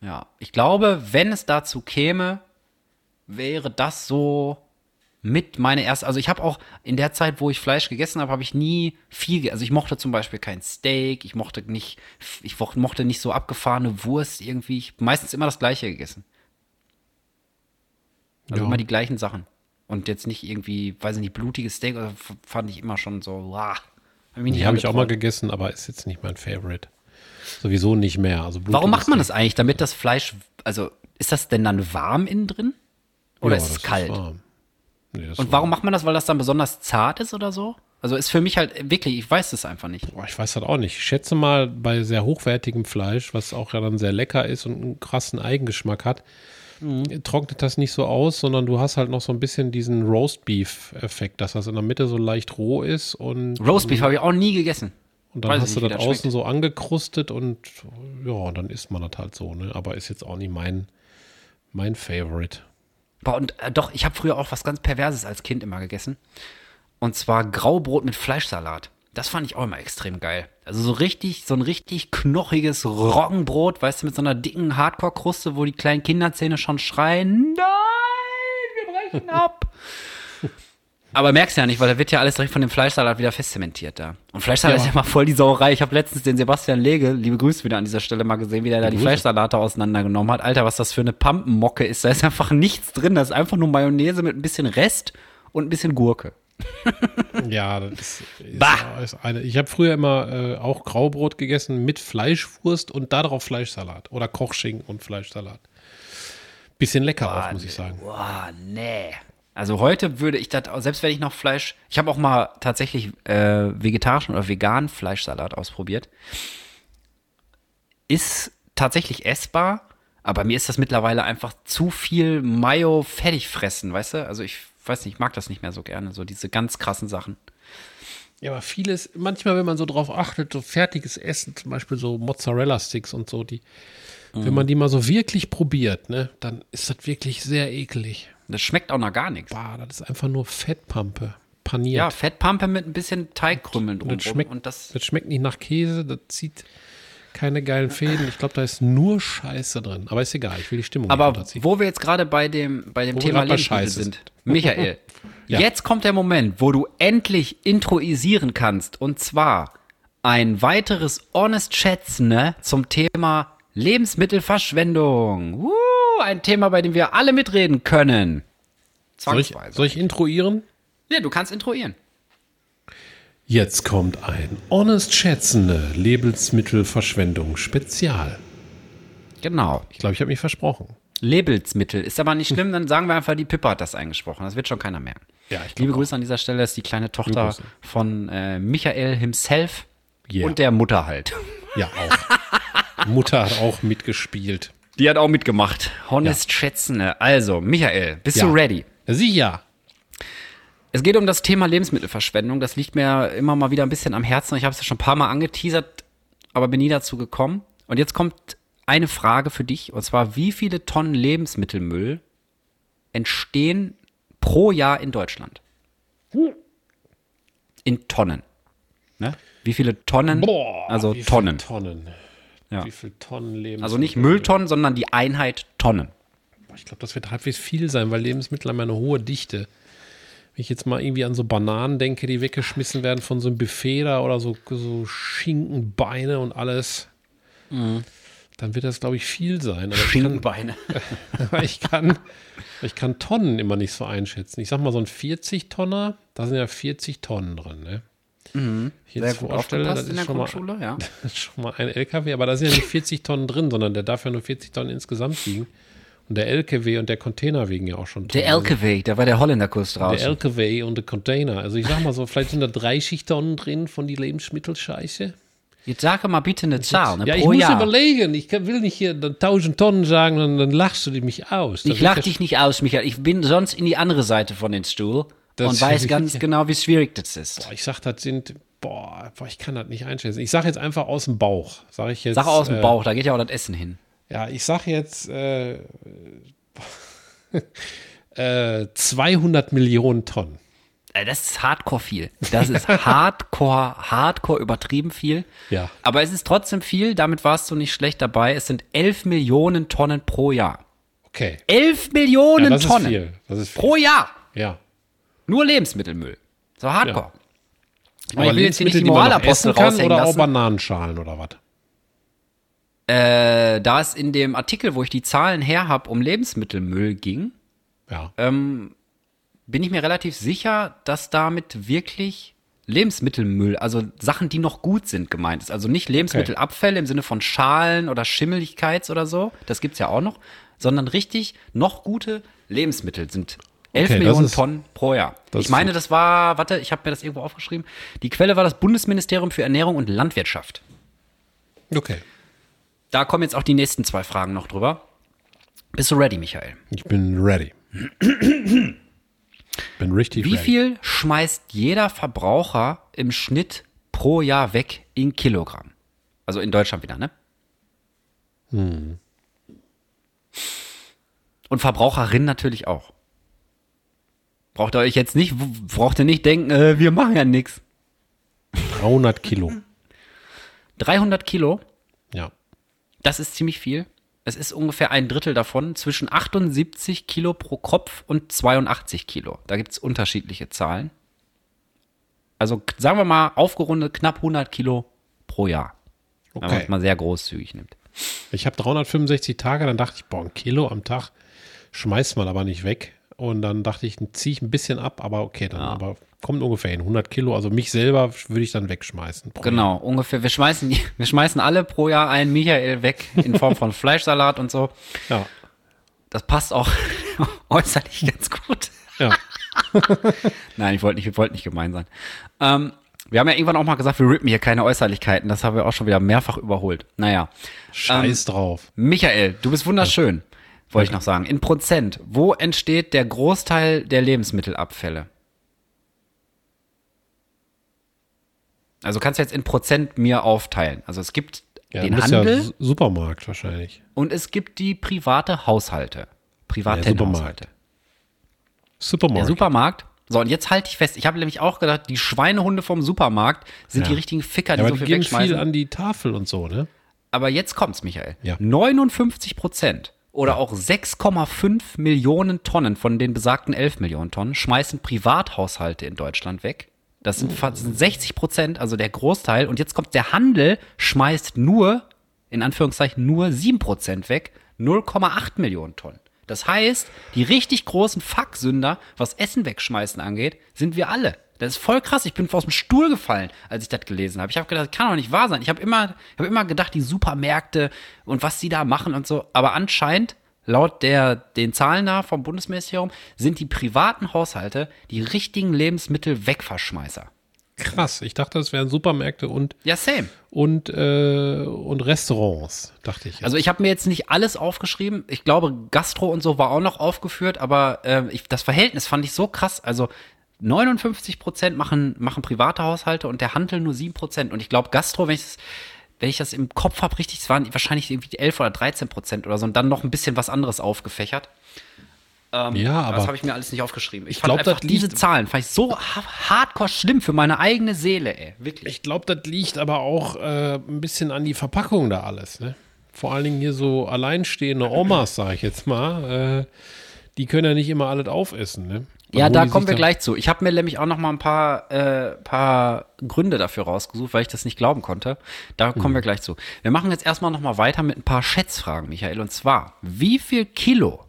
Ja, ich glaube, wenn es dazu käme, wäre das so mit meine erste. Also ich habe auch in der Zeit, wo ich Fleisch gegessen habe, habe ich nie viel. Also ich mochte zum Beispiel kein Steak, ich mochte nicht, ich mochte nicht so abgefahrene Wurst irgendwie. Ich meistens immer das Gleiche gegessen. Also ja. immer die gleichen Sachen. Und jetzt nicht irgendwie, weiß ich nicht, blutiges Steak, also fand ich immer schon so, wow. Hab die habe ich auch mal gegessen, aber ist jetzt nicht mein Favorite. Sowieso nicht mehr. Also Warum macht man das eigentlich, damit das Fleisch, also ist das denn dann warm innen drin? Oder ja, ist es kalt? Ist nee, Und warum macht man das, weil das dann besonders zart ist oder so? Also ist für mich halt wirklich, ich weiß es einfach nicht. Boah, ich weiß das auch nicht. Ich schätze mal, bei sehr hochwertigem Fleisch, was auch ja dann sehr lecker ist und einen krassen Eigengeschmack hat, mhm. trocknet das nicht so aus, sondern du hast halt noch so ein bisschen diesen Roastbeef-Effekt, dass das in der Mitte so leicht roh ist und. Roastbeef habe ich auch nie gegessen. Und dann Weiß hast du das außen schmeckt. so angekrustet und ja, dann isst man das halt so, ne? Aber ist jetzt auch nicht mein, mein Favorite. Boah, und äh, doch, ich habe früher auch was ganz Perverses als Kind immer gegessen. Und zwar Graubrot mit Fleischsalat. Das fand ich auch immer extrem geil. Also so richtig, so ein richtig knochiges Roggenbrot, weißt du, mit so einer dicken Hardcore-Kruste, wo die kleinen Kinderzähne schon schreien, nein, wir brechen ab. Aber merkst du ja nicht, weil da wird ja alles direkt von dem Fleischsalat wieder festzementiert da. Und Fleischsalat ja. ist ja mal voll die Sauerei. Ich habe letztens den Sebastian Lege, liebe Grüße wieder an dieser Stelle mal gesehen, wie der da die Fleischsalate auseinandergenommen hat. Alter, was das für eine Pampenmocke ist. Da ist einfach nichts drin. Da ist einfach nur Mayonnaise mit ein bisschen Rest und ein bisschen Gurke. ja, das ist, ist, ist eine. Ich habe früher immer äh, auch Graubrot gegessen mit Fleischwurst und darauf Fleischsalat oder Kochschinken und Fleischsalat. Bisschen lecker boah, auch, muss ich sagen. Boah, nee. Also heute würde ich das, selbst wenn ich noch Fleisch, ich habe auch mal tatsächlich äh, vegetarischen oder veganen Fleischsalat ausprobiert. Ist tatsächlich essbar, aber mir ist das mittlerweile einfach zu viel Mayo fertig fressen, weißt du? Also ich weiß nicht, ich mag das nicht mehr so gerne, so diese ganz krassen Sachen. Ja, aber vieles, manchmal, wenn man so drauf achtet, so fertiges Essen, zum Beispiel so Mozzarella-Sticks und so, die, mhm. wenn man die mal so wirklich probiert, ne, dann ist das wirklich sehr eklig. Das schmeckt auch noch gar nichts. Bah, das ist einfach nur Fettpampe. Paniert. Ja, Fettpampe mit ein bisschen Teigkrümmeln drum. Das schmeckt, und das, das schmeckt nicht nach Käse, das zieht keine geilen Fäden. Ich glaube, da ist nur Scheiße drin. Aber ist egal, ich will die Stimmung Aber wo wir jetzt gerade bei dem, bei dem Thema Lebensmittel sind, Michael, ja. jetzt kommt der Moment, wo du endlich introisieren kannst. Und zwar ein weiteres Honest Schätzen ne, zum Thema Lebensmittelverschwendung. Uh ein Thema, bei dem wir alle mitreden können. Soll ich, soll ich introieren? Ja, du kannst introieren. Jetzt kommt ein Honest Schätzende Lebensmittelverschwendung Spezial. Genau. Ich glaube, ich habe mich versprochen. Lebensmittel. Ist aber nicht schlimm, dann sagen wir einfach, die Pippa hat das eingesprochen. Das wird schon keiner merken. Ja, ich Liebe Grüße an dieser Stelle, das ist die kleine Tochter von äh, Michael himself yeah. und der Mutter halt. Ja, auch. Mutter hat auch mitgespielt. Die hat auch mitgemacht. Honest ja. Schätzende. Also, Michael, bist ja. du ready? Sicher. Es geht um das Thema Lebensmittelverschwendung. Das liegt mir immer mal wieder ein bisschen am Herzen. Ich habe es ja schon ein paar Mal angeteasert, aber bin nie dazu gekommen. Und jetzt kommt eine Frage für dich, und zwar, wie viele Tonnen Lebensmittelmüll entstehen pro Jahr in Deutschland? In Tonnen. Ne? Wie viele Tonnen? Boah, also wie Tonnen. Viele Tonnen. Ja. Wie viele Tonnen Lebensmittel? Also nicht Mülltonnen, sondern die Einheit Tonnen. Ich glaube, das wird halbwegs viel sein, weil Lebensmittel haben eine hohe Dichte. Wenn ich jetzt mal irgendwie an so Bananen denke, die weggeschmissen werden von so einem Buffet da oder so, so Schinkenbeine und alles, mhm. Dann wird das, glaube ich, viel sein. Aber Schinkenbeine. Ich kann, ich, kann, ich kann Tonnen immer nicht so einschätzen. Ich sag mal, so ein 40-Tonner, da sind ja 40 Tonnen drin, ne? Mhm. Ich jetzt Sehr gut vorstelle, das ist schon mal, ja. das ist schon mal ein LKW, aber da sind ja nicht 40 Tonnen drin, sondern der darf ja nur 40 Tonnen insgesamt wiegen. Und der LKW und der Container wiegen ja auch schon Der LKW, da war der Holländerkurs draußen. Der LKW und der Container. Also ich sag mal so, vielleicht sind da 30 Tonnen drin von die Lebensmittelscheiße. Jetzt sag mal bitte eine Zahl, ne, Ja, ich muss Jahr. überlegen. Ich kann- will nicht hier dann 1000 Tonnen sagen, dann, dann lachst du mich aus. Ich lach dich nicht aus, Michael. Ich bin sonst in die andere Seite von den Stuhl Das und weiß ganz genau, wie schwierig das ist. Boah, ich sag, das sind, boah, ich kann das nicht einschätzen. Ich sag jetzt einfach aus dem Bauch. Sag ich jetzt. Sag aus dem äh, Bauch, da geht ja auch das Essen hin. Ja, ich sag jetzt äh, äh, 200 Millionen Tonnen. Äh, Das ist hardcore viel. Das ist hardcore, hardcore übertrieben viel. Ja. Aber es ist trotzdem viel, damit warst du nicht schlecht dabei. Es sind 11 Millionen Tonnen pro Jahr. Okay. 11 Millionen Ja, das ist Tonnen viel. Das ist viel. pro Jahr. Ja. Nur Lebensmittelmüll. So hardcore. Ich, meine, Aber ich will jetzt hier nicht die Moralapostel raushängen oder auch lassen. Bananenschalen oder was? Äh, da es in dem Artikel, wo ich die Zahlen her habe, um Lebensmittelmüll ging, Ja. ähm, bin ich mir relativ sicher, dass damit wirklich Lebensmittelmüll, also Sachen, die noch gut sind, gemeint ist. Also nicht Lebensmittelabfälle im Sinne von Schalen oder Schimmeligkeits oder so, das gibt's ja auch noch, sondern richtig noch gute Lebensmittel sind 11 Okay, Millionen ist- Tonnen pro Jahr. Ich meine, das war, warte, ich habe mir das irgendwo aufgeschrieben. Die Quelle war das Bundesministerium für Ernährung und Landwirtschaft. Okay. Da kommen jetzt auch die nächsten zwei Fragen noch drüber. Bist du ready, Michael? Ich bin ready. Bin richtig Wie ready. viel schmeißt jeder Verbraucher im Schnitt pro Jahr weg in Kilogramm? Also in Deutschland wieder, ne? Und Verbraucherinnen natürlich auch. Braucht ihr euch jetzt nicht, braucht ihr nicht denken, äh, wir machen ja nichts. 300 Kilo. 300 Kilo, Ja. das ist ziemlich viel. Es ist ungefähr ein Drittel davon, zwischen 78 Kilo pro Kopf und 82 Kilo. Da gibt es unterschiedliche Zahlen. Also sagen wir mal aufgerundet knapp 100 Kilo pro Jahr. Wenn man Okay. es mal sehr großzügig nimmt. Ich habe 365 Tage, dann dachte ich, boah, ein Kilo am Tag schmeißt man aber nicht weg. Und dann dachte ich, ziehe ich ein bisschen ab, aber okay, dann aber kommt ungefähr hin. 100 Kilo, also mich selber würde ich dann wegschmeißen. Genau, ungefähr. Wir schmeißen, wir schmeißen alle pro Jahr einen Michael weg in Form von Fleischsalat und so. Jahr. Das passt auch äußerlich ganz gut. Ja, ja. Nein, ich wollte nicht, ich wollte nicht gemein sein. Ähm, wir haben ja irgendwann auch mal gesagt, wir rippen hier keine Äußerlichkeiten. Das haben wir auch schon wieder mehrfach überholt. Naja. Scheiß drauf. Michael, du bist wunderschön, wollte ich noch sagen. In Prozent, wo entsteht der Großteil der Lebensmittelabfälle? Also kannst du jetzt in Prozent mir aufteilen. Also es gibt Ja, den Handel ja Su- Supermarkt wahrscheinlich. und es gibt die private Haushalte. Privaten Ja, Supermarkt. Haushalte. Der Supermarkt. Supermarkt. So, und jetzt halte ich fest. Ich habe nämlich auch gedacht, die Schweinehunde vom Supermarkt sind die richtigen Ficker, die so aber die viel geben wegschmeißen. viel an die Tafel und so, ne? Aber jetzt kommt's, Michael. Ja. 59 Prozent oder auch 6,5 Millionen Tonnen von den besagten 11 Millionen Tonnen schmeißen Privathaushalte in Deutschland weg. Das sind fast 60 Prozent, also der Großteil. Und jetzt kommt der Handel, schmeißt nur, in Anführungszeichen, nur 7 Prozent weg, 0,8 Millionen Tonnen. Das heißt, die richtig großen Fucksünder, was Essen wegschmeißen angeht, sind wir alle. Das ist voll krass. Ich bin aus dem Stuhl gefallen, als ich das gelesen habe. Ich habe gedacht, das kann doch nicht wahr sein. Ich habe immer, ich habe immer gedacht, die Supermärkte und was sie da machen und so. Aber anscheinend, laut der, den Zahlen da vom Bundesministerium, sind die privaten Haushalte die richtigen Lebensmittel-Wegverschmeißer. Krass. Ich dachte, das wären Supermärkte und. Ja, same. Und, äh, und Restaurants, dachte ich. Jetzt. Also ich habe mir jetzt nicht alles aufgeschrieben. Ich glaube, Gastro und so war auch noch aufgeführt, aber äh, ich, das Verhältnis fand ich so krass. Also 59 Prozent machen, machen private Haushalte und der Handel nur 7 Prozent. Und ich glaube, Gastro, wenn ich wenn ich das im Kopf habe, richtig, es waren wahrscheinlich irgendwie 11 oder 13 Prozent oder so und dann noch ein bisschen was anderes aufgefächert. Ähm, ja, aber das habe ich mir alles nicht aufgeschrieben. Ich, ich fand glaub, einfach diese Zahlen fand ich so hardcore schlimm für meine eigene Seele, ey. Wirklich. Ich glaube, das liegt aber auch äh, ein bisschen an die Verpackung da alles, ne? Vor allen Dingen hier so alleinstehende Omas, sage ich jetzt mal, äh, die können ja nicht immer alles aufessen, ne? Ja, da kommen wir gleich zu. Ich habe mir nämlich auch noch mal ein paar, äh, paar Gründe dafür rausgesucht, weil ich das nicht glauben konnte. Da kommen hm. wir gleich zu. Wir machen jetzt erstmal noch mal weiter mit ein paar Schätzfragen, Michael. Und zwar, wie viel Kilo,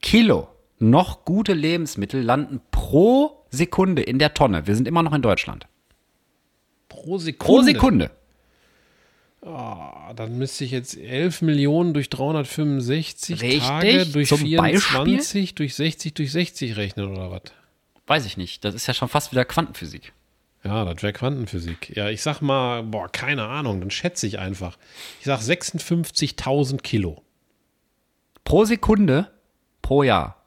Kilo noch gute Lebensmittel landen pro Sekunde in der Tonne. Wir sind immer noch in Deutschland. Pro Sekunde? Pro Sekunde. Oh, dann müsste ich jetzt 11 Millionen durch 365 Richtig, Tage durch 24 Beispiel? durch 60 durch 60 rechnen oder was? Weiß ich nicht. Das ist ja schon fast wieder Quantenphysik. Ja, das wäre Quantenphysik. Ja, ich sag mal, boah, keine Ahnung, dann schätze ich einfach. Ich sag 56.000 Kilo. Pro Sekunde, pro Jahr.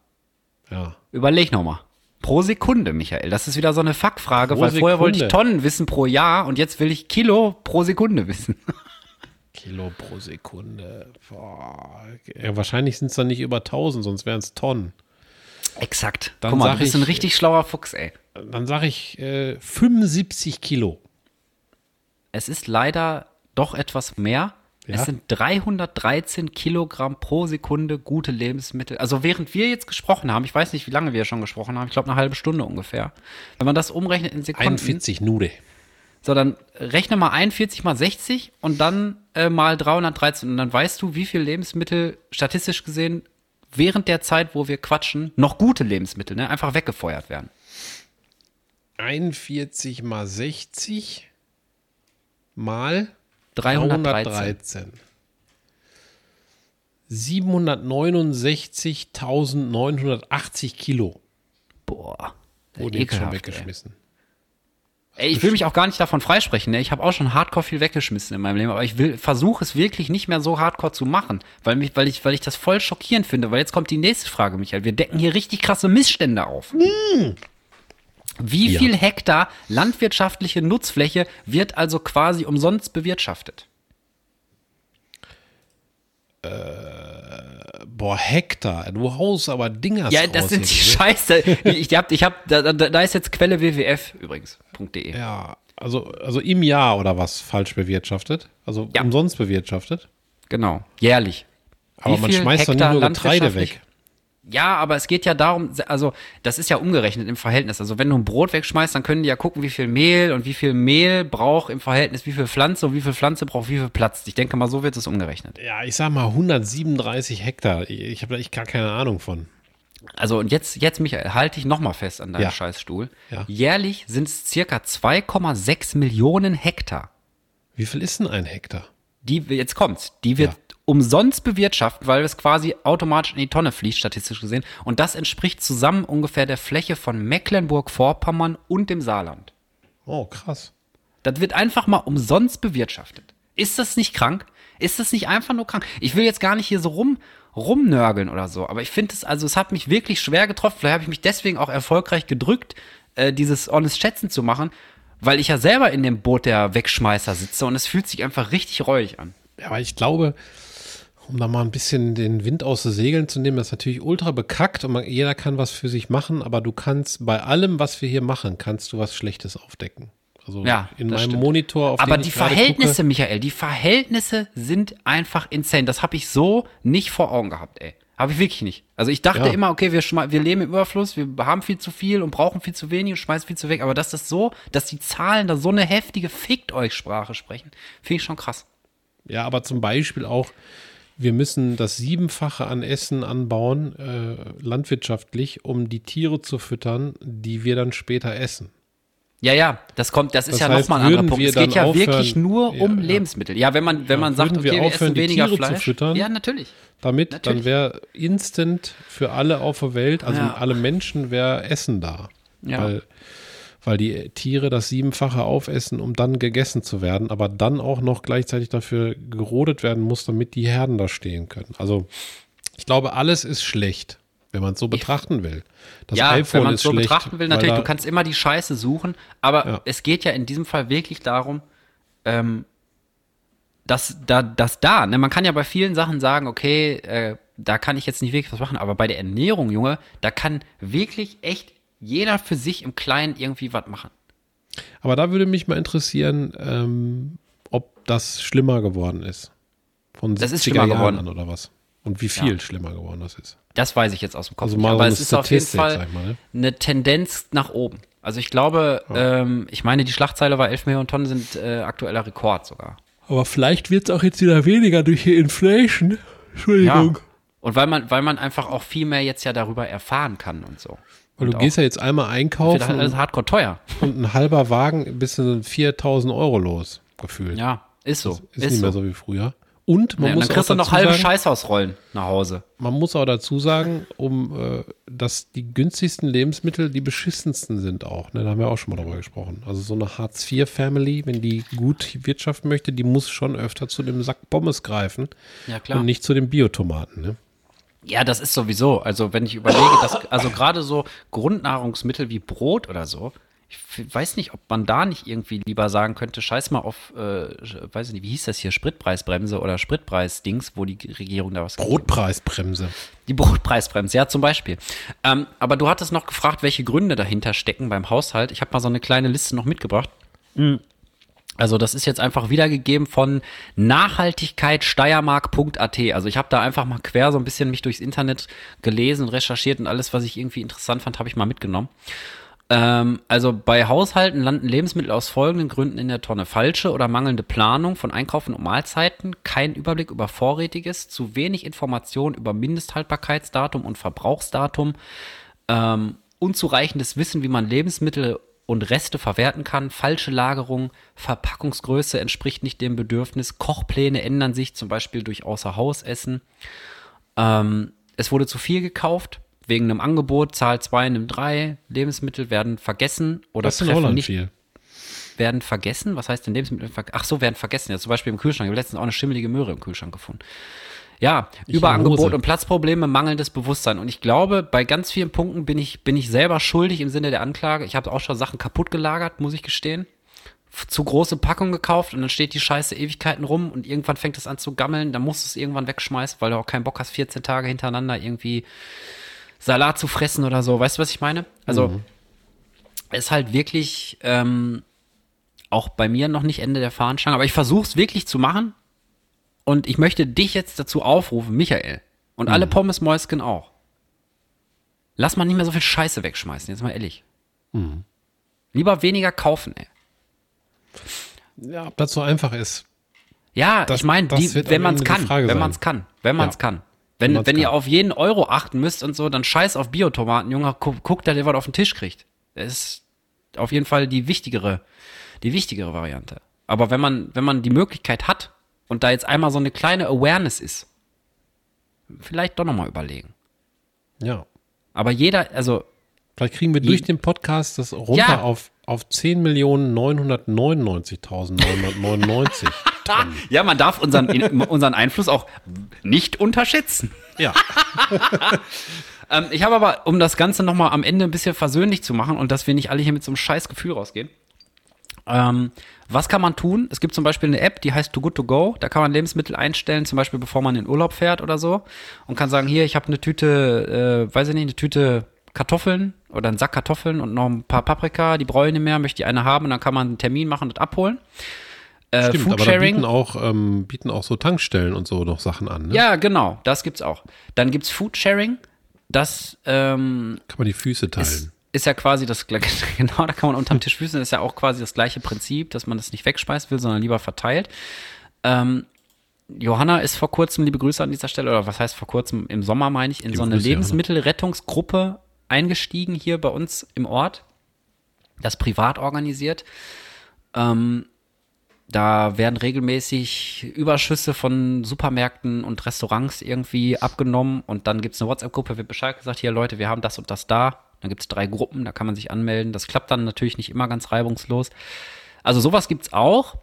Ja. Überleg nochmal. Pro Sekunde, Michael. Das ist wieder so eine Fuckfrage, weil Sekunde. vorher wollte ich Tonnen wissen pro Jahr und jetzt will ich Kilo pro Sekunde wissen. Kilo pro Sekunde. Boah. Ja, wahrscheinlich sind es dann nicht über 1000, sonst wären es Tonnen. Exakt. Dann Guck mal, du bist ich, ein richtig schlauer Fuchs, ey. Dann sage ich äh, 75 Kilo. Es ist leider doch etwas mehr. Ja? Es sind 313 Kilogramm pro Sekunde gute Lebensmittel. Also während wir jetzt gesprochen haben, ich weiß nicht, wie lange wir schon gesprochen haben, ich glaube eine halbe Stunde ungefähr. Wenn man das umrechnet in Sekunden. 41 Nude. So, dann rechne mal 41 mal 60 und dann äh, mal 313. Und dann weißt du, wie viel Lebensmittel statistisch gesehen während der Zeit, wo wir quatschen, noch gute Lebensmittel, ne, einfach weggefeuert werden. 41 mal 60 mal 313. 769.980 Kilo. Boah. Wurde jetzt schon weggeschmissen. Ey. Ich will mich auch gar nicht davon freisprechen. Ne? Ich habe auch schon hardcore viel weggeschmissen in meinem Leben, aber ich will versuche es wirklich nicht mehr so hardcore zu machen, weil mich, weil ich, weil ich das voll schockierend finde. Weil jetzt kommt die nächste Frage, Michael. Wir decken hier richtig krasse Missstände auf. Mm. Wie ja. viel Hektar landwirtschaftliche Nutzfläche wird also quasi umsonst bewirtschaftet? Äh, boah, Hektar. Du haust aber Dinger Ja, das sind die Scheiße. ich hab, ich hab, da, da ist jetzt Quelle WWF übrigens.de. Ja, also, also im Jahr oder was falsch bewirtschaftet? Also ja. umsonst bewirtschaftet? Genau, jährlich. Aber man schmeißt doch nicht nur Getreide weg. Ja, aber es geht ja darum, also das ist ja umgerechnet im Verhältnis. Also wenn du ein Brot wegschmeißt, dann können die ja gucken, wie viel Mehl und wie viel Mehl braucht im Verhältnis, wie viel Pflanze und wie viel Pflanze braucht wie viel Platz. Ich denke mal, so wird es umgerechnet. Ja, ich sag mal 137 Hektar. Ich habe da echt gar keine Ahnung von. Also und jetzt, jetzt Michael, halte ich nochmal fest an deinem ja. Scheißstuhl. Ja. Jährlich sind es circa 2,6 Millionen Hektar. Wie viel ist denn ein Hektar? Die, jetzt kommt's, die wird ja umsonst bewirtschaften, weil es quasi automatisch in die Tonne fließt, statistisch gesehen. Und das entspricht zusammen ungefähr der Fläche von Mecklenburg-Vorpommern und dem Saarland. Oh, krass. Das wird einfach mal umsonst bewirtschaftet. Ist das nicht krank? Ist das nicht einfach nur krank? Ich will jetzt gar nicht hier so rum, rumnörgeln oder so, aber ich finde es, also es hat mich wirklich schwer getroffen. Vielleicht habe ich mich deswegen auch erfolgreich gedrückt, äh, dieses Honest Schätzen zu machen, weil ich ja selber in dem Boot der Wegschmeißer sitze und es fühlt sich einfach richtig reuig an. Ja, aber ich glaube, um da mal ein bisschen den Wind aus den Segeln zu nehmen, das ist natürlich ultra bekackt und man, jeder kann was für sich machen, aber du kannst bei allem, was wir hier machen, kannst du was Schlechtes aufdecken. Also ja, in meinem stimmt. Monitor auf Aber die Verhältnisse, gucke, Michael, die Verhältnisse sind einfach insane. Das habe ich so nicht vor Augen gehabt, ey. Habe ich wirklich nicht. Also ich dachte ja. immer, okay, wir, wir leben im Überfluss, wir haben viel zu viel und brauchen viel zu wenig und schmeißen viel zu weg. Aber dass das so, dass die Zahlen da so eine heftige Fickt euch Sprache sprechen, finde ich schon krass. Ja, aber zum Beispiel auch, wir müssen das Siebenfache an Essen anbauen, äh, landwirtschaftlich, um die Tiere zu füttern, die wir dann später essen. Ja, ja, das kommt, das, das ist ja nochmal ein anderer Punkt. Es geht ja aufhören, wirklich nur ja, um ja. Lebensmittel. Ja, wenn man, wenn ja, man sagt, okay, wir, wir essen weniger Tiere Fleisch. Zu füttern, ja, natürlich. Damit, natürlich. dann wäre instant für alle auf der Welt, also alle Menschen, wäre Essen da. Ja. Weil weil die Tiere das siebenfache aufessen, um dann gegessen zu werden, aber dann auch noch gleichzeitig dafür gerodet werden muss, damit die Herden da stehen können. Also ich glaube, alles ist schlecht, wenn man es so betrachten will. Das ja, iPhone wenn man es so schlecht, betrachten will, natürlich, du kannst immer die Scheiße suchen, aber ja. es geht ja in diesem Fall wirklich darum, ähm, dass da, dass da, ne, man kann ja bei vielen Sachen sagen, okay, äh, da kann ich jetzt nicht wirklich was machen, aber bei der Ernährung, Junge, da kann wirklich echt jeder für sich im Kleinen irgendwie was machen. Aber da würde mich mal interessieren, ähm, ob das schlimmer geworden ist. Von das ist schlimmer Jahren geworden. oder was? Und wie viel ja. schlimmer geworden das ist. Das weiß ich jetzt aus dem Kopf. Also mal aber es ist auf jeden Fall mal, ne? eine Tendenz nach oben. Also ich glaube, ja. ähm, ich meine, die Schlachtzeile war 11 Millionen Tonnen sind äh, aktueller Rekord sogar. Aber vielleicht wird es auch jetzt wieder weniger durch die Inflation. Entschuldigung. Ja. Und weil man, weil man einfach auch viel mehr jetzt ja darüber erfahren kann und so. Weil du gehst ja jetzt einmal einkaufen. Das ist alles hardcore teuer. Und ein halber Wagen bis zu 4000 Euro los, gefühlt. Ja, ist so. Das ist, ist nicht so. mehr so wie früher. Und man ja, muss dann kriegst du noch halbe Scheißhausrollen nach Hause. Man muss auch dazu sagen, um äh, dass die günstigsten Lebensmittel die beschissensten sind auch. Ne? Da haben wir auch schon mal drüber gesprochen. Also so eine Hartz-IV-Family, wenn die gut wirtschaften möchte, die muss schon öfter zu dem Sack Pommes greifen. Ja, klar. Und nicht zu den Biotomaten. Ne? Ja, das ist sowieso. Also wenn ich überlege, dass also gerade so Grundnahrungsmittel wie Brot oder so, ich weiß nicht, ob man da nicht irgendwie lieber sagen könnte, scheiß mal auf, äh, weiß ich nicht, wie hieß das hier, Spritpreisbremse oder Spritpreisdings, wo die Regierung da was Brotpreisbremse. Die Brotpreisbremse, ja, zum Beispiel. Ähm, aber du hattest noch gefragt, welche Gründe dahinter stecken beim Haushalt. Ich habe mal so eine kleine Liste noch mitgebracht. Mhm. Also das ist jetzt einfach wiedergegeben von nachhaltigkeitsteiermark.at. Also ich habe da einfach mal quer so ein bisschen mich durchs Internet gelesen recherchiert und alles, was ich irgendwie interessant fand, habe ich mal mitgenommen. Ähm, also bei Haushalten landen Lebensmittel aus folgenden Gründen in der Tonne. Falsche oder mangelnde Planung von Einkaufen und Mahlzeiten, kein Überblick über Vorrätiges, zu wenig Information über Mindesthaltbarkeitsdatum und Verbrauchsdatum, ähm, unzureichendes Wissen, wie man Lebensmittel und Reste verwerten kann. Falsche Lagerung, Verpackungsgröße entspricht nicht dem Bedürfnis. Kochpläne ändern sich zum Beispiel durch Außerhausessen. Ähm, es wurde zu viel gekauft. Wegen einem Angebot, Zahl 2, nimm 3, Lebensmittel werden vergessen oder das treffen nicht. Viel. Werden vergessen? Was heißt denn Lebensmittel? Ach so, werden vergessen. Ja, zum Beispiel im Kühlschrank. Ich habe letztens auch eine schimmelige Möhre im Kühlschrank gefunden. Ja, ich Überangebot und Platzprobleme, mangelndes Bewusstsein. Und ich glaube, bei ganz vielen Punkten bin ich, bin ich selber schuldig im Sinne der Anklage. Ich habe auch schon Sachen kaputt gelagert, muss ich gestehen. Zu große Packung gekauft und dann steht die Scheiße Ewigkeiten rum und irgendwann fängt es an zu gammeln. Dann musst du es irgendwann wegschmeißen, weil du auch keinen Bock hast, 14 Tage hintereinander irgendwie Salat zu fressen oder so. Weißt du, was ich meine? Also, mhm. ist halt wirklich ähm, auch bei mir noch nicht Ende der Fahnenstange, aber ich versuche es wirklich zu machen. Und ich möchte dich jetzt dazu aufrufen, Michael. Und mhm. alle Pommes-Mäusken auch. Lass mal nicht mehr so viel Scheiße wegschmeißen, jetzt mal ehrlich. Mhm. Lieber weniger kaufen, ey. Ja, ob das so einfach ist. Ja, das, ich meine, wenn man es kann, wenn man es kann, wenn man es ja. kann. Wenn, wenn, wenn ihr auf jeden Euro achten müsst und so, dann scheiß auf Biotomaten, Junge, guckt, guck, dass ihr was auf den Tisch kriegt. Das ist auf jeden Fall die wichtigere, die wichtigere Variante. Aber wenn man, wenn man die Möglichkeit hat, und da jetzt einmal so eine kleine Awareness ist, vielleicht doch nochmal überlegen. Ja. Aber jeder, also. Vielleicht kriegen wir durch den Podcast das runter ja. auf, auf 10.999.999. ja, man darf unseren, unseren Einfluss auch nicht unterschätzen. Ja. ähm, ich habe aber, um das Ganze nochmal am Ende ein bisschen versöhnlich zu machen und dass wir nicht alle hier mit so einem scheiß Gefühl rausgehen, ähm, was kann man tun? Es gibt zum Beispiel eine App, die heißt Too Good To Go. Da kann man Lebensmittel einstellen, zum Beispiel bevor man in Urlaub fährt oder so. Und kann sagen, hier, ich habe eine Tüte, äh, weiß ich nicht, eine Tüte Kartoffeln oder einen Sack Kartoffeln und noch ein paar Paprika, die brauche ich nicht mehr, möchte ich eine haben und dann kann man einen Termin machen und abholen. Äh, Stimmt, aber da bieten auch, ähm, bieten auch so Tankstellen und so noch Sachen an. Ne? Ja, genau, das gibt's auch. Dann gibt's Foodsharing. Das ähm, kann man die Füße teilen. Ist, ist ja quasi das, genau, da kann man unterm Tisch füßen, ist ja auch quasi das gleiche Prinzip, dass man das nicht wegschmeißen will, sondern lieber verteilt. Ähm, Johanna ist vor kurzem, liebe Grüße an dieser Stelle, oder was heißt vor kurzem, im Sommer meine ich, in liebe so eine Grüße, Lebensmittelrettungsgruppe eingestiegen hier bei uns im Ort, das privat organisiert. Ähm, da werden regelmäßig Überschüsse von Supermärkten und Restaurants irgendwie abgenommen und dann gibt es eine WhatsApp-Gruppe, wird Bescheid gesagt, hier Leute, wir haben das und das da, Dann gibt es drei Gruppen, da kann man sich anmelden. Das klappt dann natürlich nicht immer ganz reibungslos. Also sowas gibt es auch.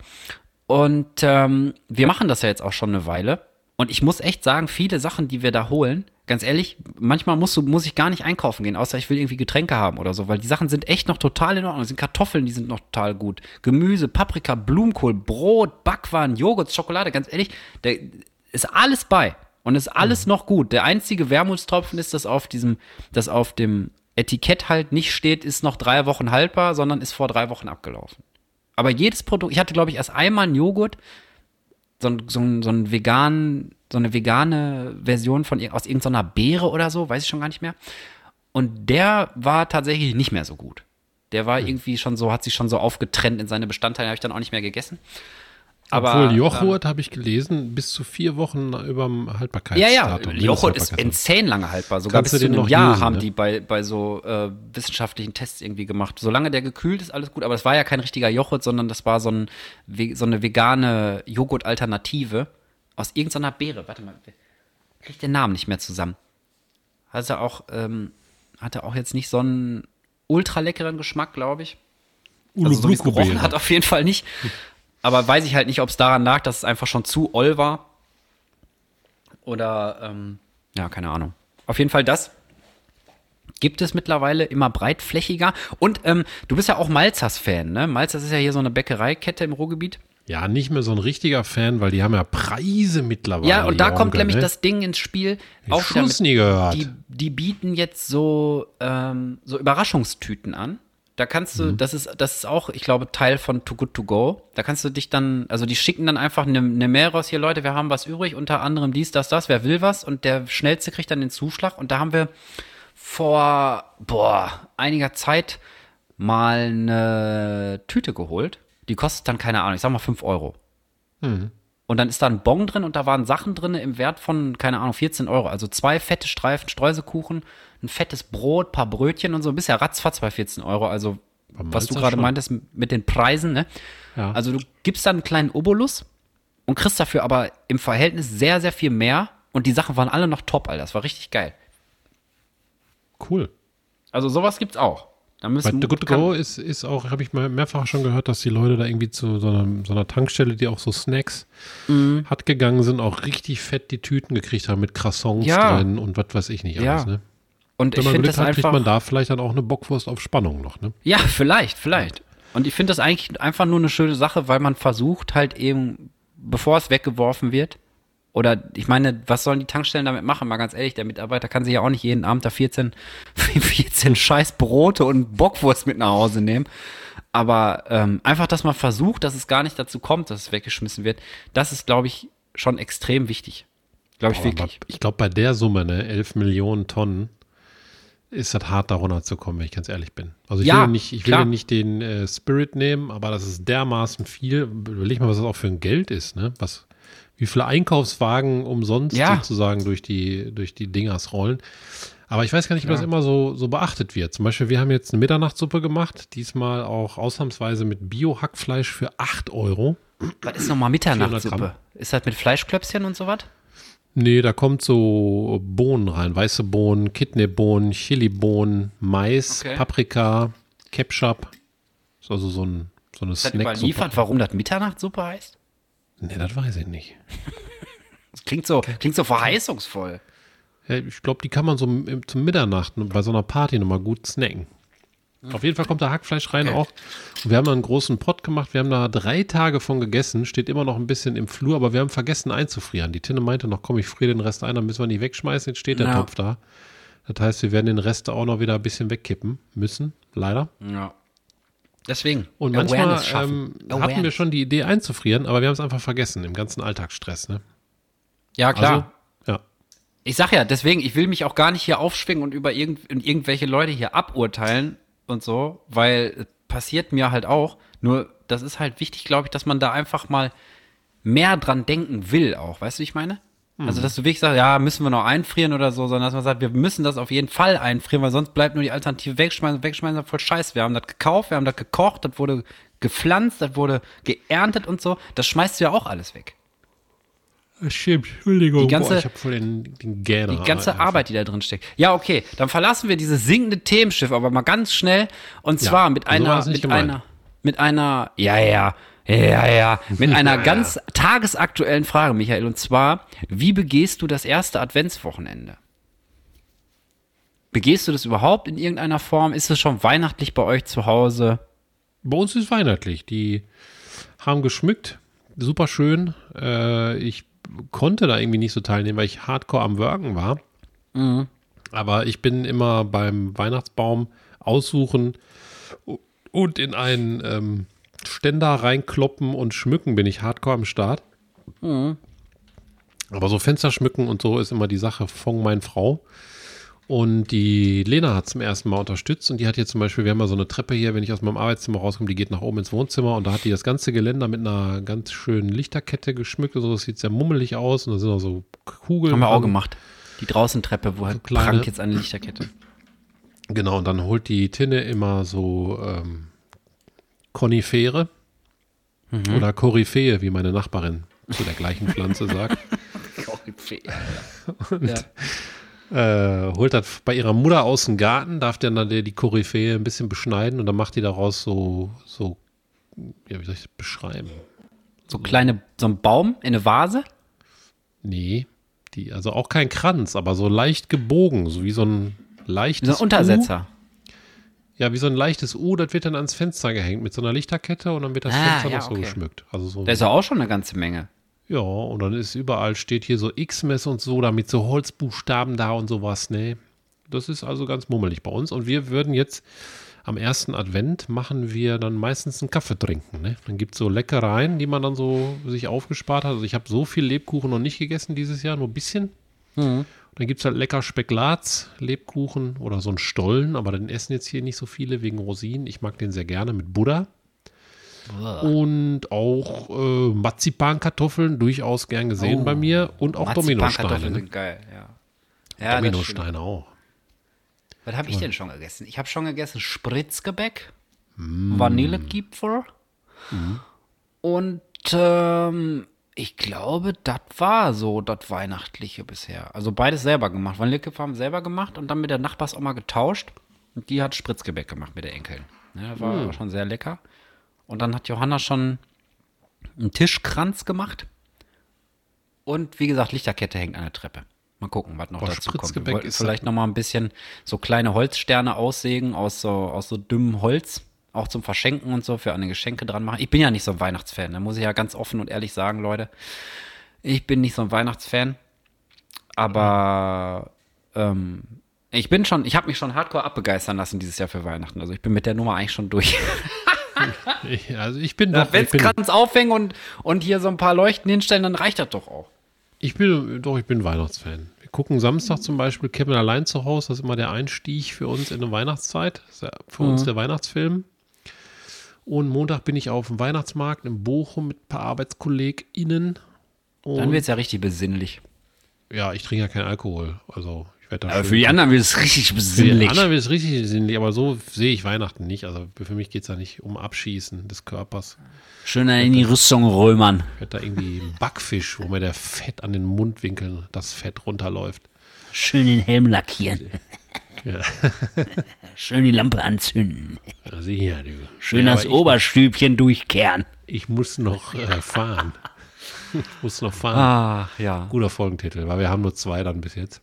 Und ähm, wir machen das ja jetzt auch schon eine Weile. Und ich muss echt sagen, viele Sachen, die wir da holen, ganz ehrlich, manchmal musst du, muss ich gar nicht einkaufen gehen, außer ich will irgendwie Getränke haben oder so, weil die Sachen sind echt noch total in Ordnung. Es sind Kartoffeln, die sind noch total gut. Gemüse, Paprika, Blumenkohl, Brot, Backwaren, Joghurt, Schokolade, ganz ehrlich, da ist alles bei. Und ist alles mhm. noch gut. Der einzige Wermutstropfen ist, dass auf diesem, dass auf dem Etikett halt nicht steht, ist noch drei Wochen haltbar, sondern ist vor drei Wochen abgelaufen. Aber jedes Produkt, ich hatte, glaube ich, erst einmal einen Joghurt, so, so, so ein vegan, so eine vegane Version von aus irgendeiner Beere oder so, weiß ich schon gar nicht mehr. Und der war tatsächlich nicht mehr so gut. Der war hm. irgendwie schon so, hat sich schon so aufgetrennt in seine Bestandteile, habe ich dann auch nicht mehr gegessen. Aber, Obwohl Joghurt, ähm, habe ich gelesen, bis zu vier Wochen über dem Haltbarkeitsdatum. Ja, ja, Joghurt ist insane lange haltbar. Sogar Kannst bis zu einem Jahr usen, haben ne? die bei, bei so äh, wissenschaftlichen Tests irgendwie gemacht. Solange der gekühlt ist, alles gut. Aber es war ja kein richtiger Joghurt, sondern das war so, ein, so eine vegane Joghurt-Alternative aus irgendeiner Beere. Warte mal, ich kriege den Namen nicht mehr zusammen. Hatte auch, ähm, hatte auch jetzt nicht so einen ultra leckeren Geschmack, glaube ich. Also so wie es gerochen hat, auf jeden Fall nicht. Aber weiß ich halt nicht, ob es daran lag, dass es einfach schon zu oll war. Oder, ähm, ja, keine Ahnung. Auf jeden Fall das gibt es mittlerweile immer breitflächiger. Und ähm, du bist ja auch Malzers-Fan, ne? Malzers ist ja hier so eine Bäckereikette im Ruhrgebiet. Ja, nicht mehr so ein richtiger Fan, weil die haben ja Preise mittlerweile. Ja, und da Onkel, kommt nämlich ne? das Ding ins Spiel. Ich auch Schuss nie gehört. Die, die bieten jetzt so, ähm, so Überraschungstüten an. Da kannst du, mhm. das ist, das ist auch, ich glaube, Teil von Too Good To Go. Da kannst du dich dann, also die schicken dann einfach eine, eine Mail raus, hier Leute, wir haben was übrig, unter anderem dies, das, das, wer will was und der Schnellste kriegt dann den Zuschlag und da haben wir vor, boah, einiger Zeit mal eine Tüte geholt. Die kostet dann, keine Ahnung, ich sag mal 5 Euro. Mhm. Und dann ist da ein Bon drin und da waren Sachen drin im Wert von, keine Ahnung, 14 Euro. Also zwei fette Streifen Streusekuchen, ein fettes Brot, paar Brötchen und so. Bist ja ratzfatz bei 14 Euro. Also, was du gerade meintest mit den Preisen, ne? Ja. Also, du gibst dann einen kleinen Obolus und kriegst dafür aber im Verhältnis sehr, sehr viel mehr. Und die Sachen waren alle noch top, Alter. Das war richtig geil. Cool. Also, sowas gibt's auch. Da müssen, Bei The Good Go ist, ist auch, habe ich mal mehrfach schon gehört, dass die Leute da irgendwie zu so einer, so einer Tankstelle, die auch so Snacks mhm. hat gegangen sind, auch richtig fett die Tüten gekriegt haben mit Croissants ja. drin und was weiß ich nicht ja. alles. Ne? Und Wenn man Glück hat, kriegt man da vielleicht dann auch eine Bockwurst auf Spannung noch. Ne? Ja, vielleicht, vielleicht. Und ich finde das eigentlich einfach nur eine schöne Sache, weil man versucht halt eben, bevor es weggeworfen wird, oder ich meine, was sollen die Tankstellen damit machen? Mal ganz ehrlich, der Mitarbeiter kann sich ja auch nicht jeden Abend da 14, 14 scheiß Brote und Bockwurst mit nach Hause nehmen. Aber ähm, einfach, dass man versucht, dass es gar nicht dazu kommt, dass es weggeschmissen wird, das ist, glaube ich, schon extrem wichtig. Glaube ich Boah, wirklich. Ich glaube, bei der Summe, ne, 11 Millionen Tonnen, ist das hart, da runterzukommen, wenn ich ganz ehrlich bin. Also ich ja, will nicht, ich will nicht den äh, Spirit nehmen, aber das ist dermaßen viel. Überleg mal, was das auch für ein Geld ist, ne? Was, wie viele Einkaufswagen umsonst ja. sozusagen durch die, durch die Dingers rollen. Aber ich weiß gar nicht, ob das immer so, so beachtet wird. Zum Beispiel, wir haben jetzt eine Mitternachtssuppe gemacht, diesmal auch ausnahmsweise mit Bio-Hackfleisch für 8 Euro. Was ist nochmal Mitternachtssuppe? Ist das mit Fleischklöpschen und so was? Nee, da kommt so Bohnen rein. Weiße Bohnen, Kidneybohnen, Chilibohnen, Mais, okay. Paprika, Ketchup. Ist also so, ein, so eine Snack. überliefert, warum das Mitternachtssuppe heißt? Nee, das weiß ich nicht. Das klingt so, klingt so verheißungsvoll. Ja, ich glaube, die kann man so zum Mitternacht bei so einer Party nochmal gut snacken. Auf jeden Fall kommt da Hackfleisch rein okay. auch. Und wir haben da einen großen Pott gemacht. Wir haben da drei Tage von gegessen. Steht immer noch ein bisschen im Flur, aber wir haben vergessen einzufrieren. Die Tinne meinte noch, komm, ich friere den Rest ein, dann müssen wir nicht wegschmeißen. Jetzt steht der ja. Topf da. Das heißt, wir werden den Rest auch noch wieder ein bisschen wegkippen müssen. Leider. Ja. Deswegen. Und manchmal ähm, hatten wir schon die Idee einzufrieren, aber wir haben es einfach vergessen im ganzen Alltagsstress. Ne? Ja, klar. Also, ja. Ich sag ja, deswegen, ich will mich auch gar nicht hier aufschwingen und über irgend, irgendwelche Leute hier aburteilen und so, weil passiert mir halt auch. Nur, das ist halt wichtig, glaube ich, dass man da einfach mal mehr dran denken will auch. Weißt du, wie ich meine? Mhm. Also, dass du wirklich sagst, ja, müssen wir noch einfrieren oder so, sondern dass man sagt, wir müssen das auf jeden Fall einfrieren, weil sonst bleibt nur die Alternative wegschmeißen. Wegschmeißen voll scheiße. Wir haben das gekauft, wir haben das gekocht, das wurde gepflanzt, das wurde geerntet und so. Das schmeißt du ja auch alles weg. Stimmt, Entschuldigung. Die ganze, Boah, ich habe voll den, den Gähner. Die ganze. Arbeit, die da drin steckt. Ja, okay, dann verlassen wir dieses sinkende Themenschiff, aber mal ganz schnell. Und zwar ja, mit einer, so mit einer, mit einer, ja, ja, ja, ja, mit einer ja, ganz tagesaktuellen Frage, Michael. Und zwar, wie begehst du das erste Adventswochenende? Begehst du das überhaupt in irgendeiner Form? Ist es schon weihnachtlich bei euch zu Hause? Bei uns ist weihnachtlich. Die haben geschmückt. Super schön. Äh, ich konnte da irgendwie nicht so teilnehmen, weil ich hardcore am Worken war. Mhm. Aber ich bin immer beim Weihnachtsbaum aussuchen und in einen ähm, Ständer reinkloppen und schmücken bin ich hardcore am Start. Mhm. Aber so Fenster schmücken und so ist immer die Sache von meiner Frau. Und die Lena hat zum ersten Mal unterstützt und die hat hier zum Beispiel, wir haben mal so eine Treppe hier, wenn ich aus meinem Arbeitszimmer rauskomme, die geht nach oben ins Wohnzimmer und da hat die das ganze Geländer mit einer ganz schönen Lichterkette geschmückt. Also das sieht sehr mummelig aus und da sind auch so Kugeln. Haben wir auch gemacht. Die Draußentreppe, wo halt so Frank jetzt eine Lichterkette. Genau, und dann holt die Tinne immer so ähm, Konifere mhm. oder Koryphäe, wie meine Nachbarin zu der gleichen Pflanze sagt. Koryphäe. Und ja äh, holt das bei ihrer Mutter aus dem Garten, darf dann die Koryphäe ein bisschen beschneiden und dann macht die daraus so, so, ja, wie soll ich das beschreiben? So kleine, so ein Baum in eine Vase? Nee, die, also auch kein Kranz, aber so leicht gebogen, so wie so ein leichtes. So ein Untersetzer. U. Ja, wie so ein leichtes U, das wird dann ans Fenster gehängt mit so einer Lichterkette und dann wird das ah, Fenster ja, noch so okay. geschmückt. Also so das ist ja auch schon eine ganze Menge. Ja, und dann ist überall steht hier so X-Mess und so, damit so Holzbuchstaben da und sowas, ne? Das ist also ganz mummelig bei uns. Und wir würden jetzt am ersten Advent machen wir dann meistens einen Kaffee trinken. Ne? Dann gibt es so Leckereien, die man dann so sich aufgespart hat. Also ich habe so viel Lebkuchen noch nicht gegessen dieses Jahr, nur ein bisschen. Mhm. Dann gibt es halt lecker Specklatz, Lebkuchen oder so einen Stollen, aber den essen jetzt hier nicht so viele wegen Rosinen. Ich mag den sehr gerne mit Buddha. Und auch äh, Marzipankartoffeln, durchaus gern gesehen oh. bei mir. Und auch Dominosteine. Ne? geil, ja. ja Dominosteine auch. Was habe ich denn schon gegessen? Ich habe schon gegessen Spritzgebäck, mm. Vanillekipferl mm. und ähm, ich glaube, das war so das Weihnachtliche bisher. Also beides selber gemacht. Vanillekipferl haben selber gemacht und dann mit der Nachbars auch mal getauscht. Und die hat Spritzgebäck gemacht mit der Enkelin. Ja, war mm. schon sehr lecker. Und dann hat Johanna schon einen Tischkranz gemacht. Und wie gesagt, Lichterkette hängt an der Treppe. Mal gucken, was noch Boah, dazu kommt. Vielleicht noch mal ein bisschen so kleine Holzsterne aussägen aus so, aus so dünnem Holz. Auch zum Verschenken und so, für eine Geschenke dran machen. Ich bin ja nicht so ein Weihnachtsfan, da muss ich ja ganz offen und ehrlich sagen, Leute. Ich bin nicht so ein Weihnachtsfan. Aber ähm, ich bin schon, ich habe mich schon hardcore abbegeistern lassen dieses Jahr für Weihnachten. Also ich bin mit der Nummer eigentlich schon durch. also ich bin doch. Wenn es Kranz aufhängen und, und hier so ein paar Leuchten hinstellen, dann reicht das doch auch. Ich bin doch, ich bin Weihnachtsfan. Wir gucken Samstag zum Beispiel Kevin allein zu Hause. Das ist immer der Einstieg für uns in der Weihnachtszeit. Das ist ja für mhm. uns der Weihnachtsfilm. Und Montag bin ich auf dem Weihnachtsmarkt in Bochum mit ein paar ArbeitskollegInnen. Und dann wird es ja richtig besinnlich. Ja, ich trinke ja keinen Alkohol. Also aber für die anderen wird es richtig besinnlich. Für die anderen wird es richtig besinnlich, aber so sehe ich Weihnachten nicht. Also für mich geht es da nicht um Abschießen des Körpers. Schön in die Rüstung römern. Wird da irgendwie Backfisch, wo mir der Fett an den Mundwinkeln, das Fett runterläuft. Schön den Helm lackieren. Ja. Schön die Lampe anzünden. Ja, sicher, du. Schön ja, das Oberstübchen durchkehren. Ich muss noch äh, fahren. ich muss noch fahren. Ach, ja. Guter Folgentitel, weil wir haben nur zwei dann bis jetzt.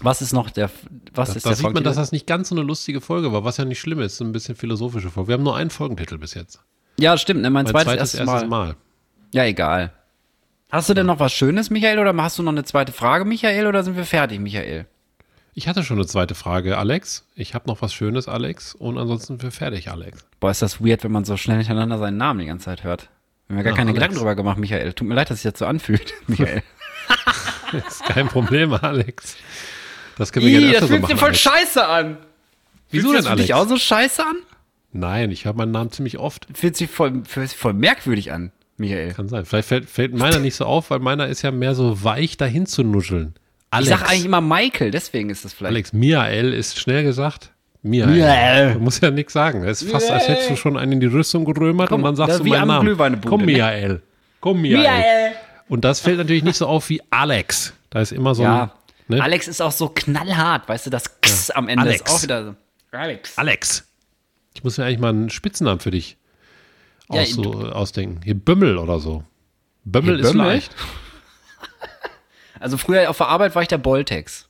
Was ist noch der, was da, ist da der sieht man, dass das nicht ganz so eine lustige Folge war, was ja nicht schlimm ist, so ein bisschen philosophische Folge. Wir haben nur einen Folgentitel bis jetzt. Ja, stimmt, ne? mein, mein zweites, zweites erstes Mal. Mal. Ja, egal. Hast du denn noch was Schönes, Michael, oder hast du noch eine zweite Frage, Michael, oder sind wir fertig, Michael? Ich hatte schon eine zweite Frage, Alex. Ich habe noch was Schönes, Alex. Und ansonsten sind wir fertig, Alex. Boah, ist das weird, wenn man so schnell hintereinander seinen Namen die ganze Zeit hört. Wir haben ja gar ja, keine Alex. Gedanken drüber gemacht, Michael. Tut mir leid, dass sich das so anfühlt, Michael. ist kein Problem, Alex. Das können wir Ih, gerne das fühlt so sich voll Alex. scheiße an. Wieso Fühlst denn, du dich auch so scheiße an? Nein, ich höre meinen Namen ziemlich oft. Fühlt sich voll, fühlt sich voll merkwürdig an, Michael. Kann sein. Vielleicht fällt, fällt meiner nicht so auf, weil meiner ist ja mehr so weich dahin zu nuscheln. Alex. Ich sag eigentlich immer Michael, deswegen ist das vielleicht. Alex, Miael ist schnell gesagt. Miael. Miael. Du musst ja nichts sagen. Es ist fast, als hättest du schon einen in die Rüstung gerömert Komm, und dann sagst du meinen Namen. Komm? Miael. Komm, Miael. Miael. Und das fällt natürlich nicht so auf wie Alex. Da ist immer so ja. ein. Ne? Alex ist auch so knallhart, weißt du, das X ja. am Ende Alex. ist auch wieder so. Alex. Alex. Ich muss mir eigentlich mal einen Spitznamen für dich ja, aus, so, ausdenken. Hier Bümmel oder so. Bümmel ist Bümmel? leicht. Also früher auf der Arbeit war ich der Boltex.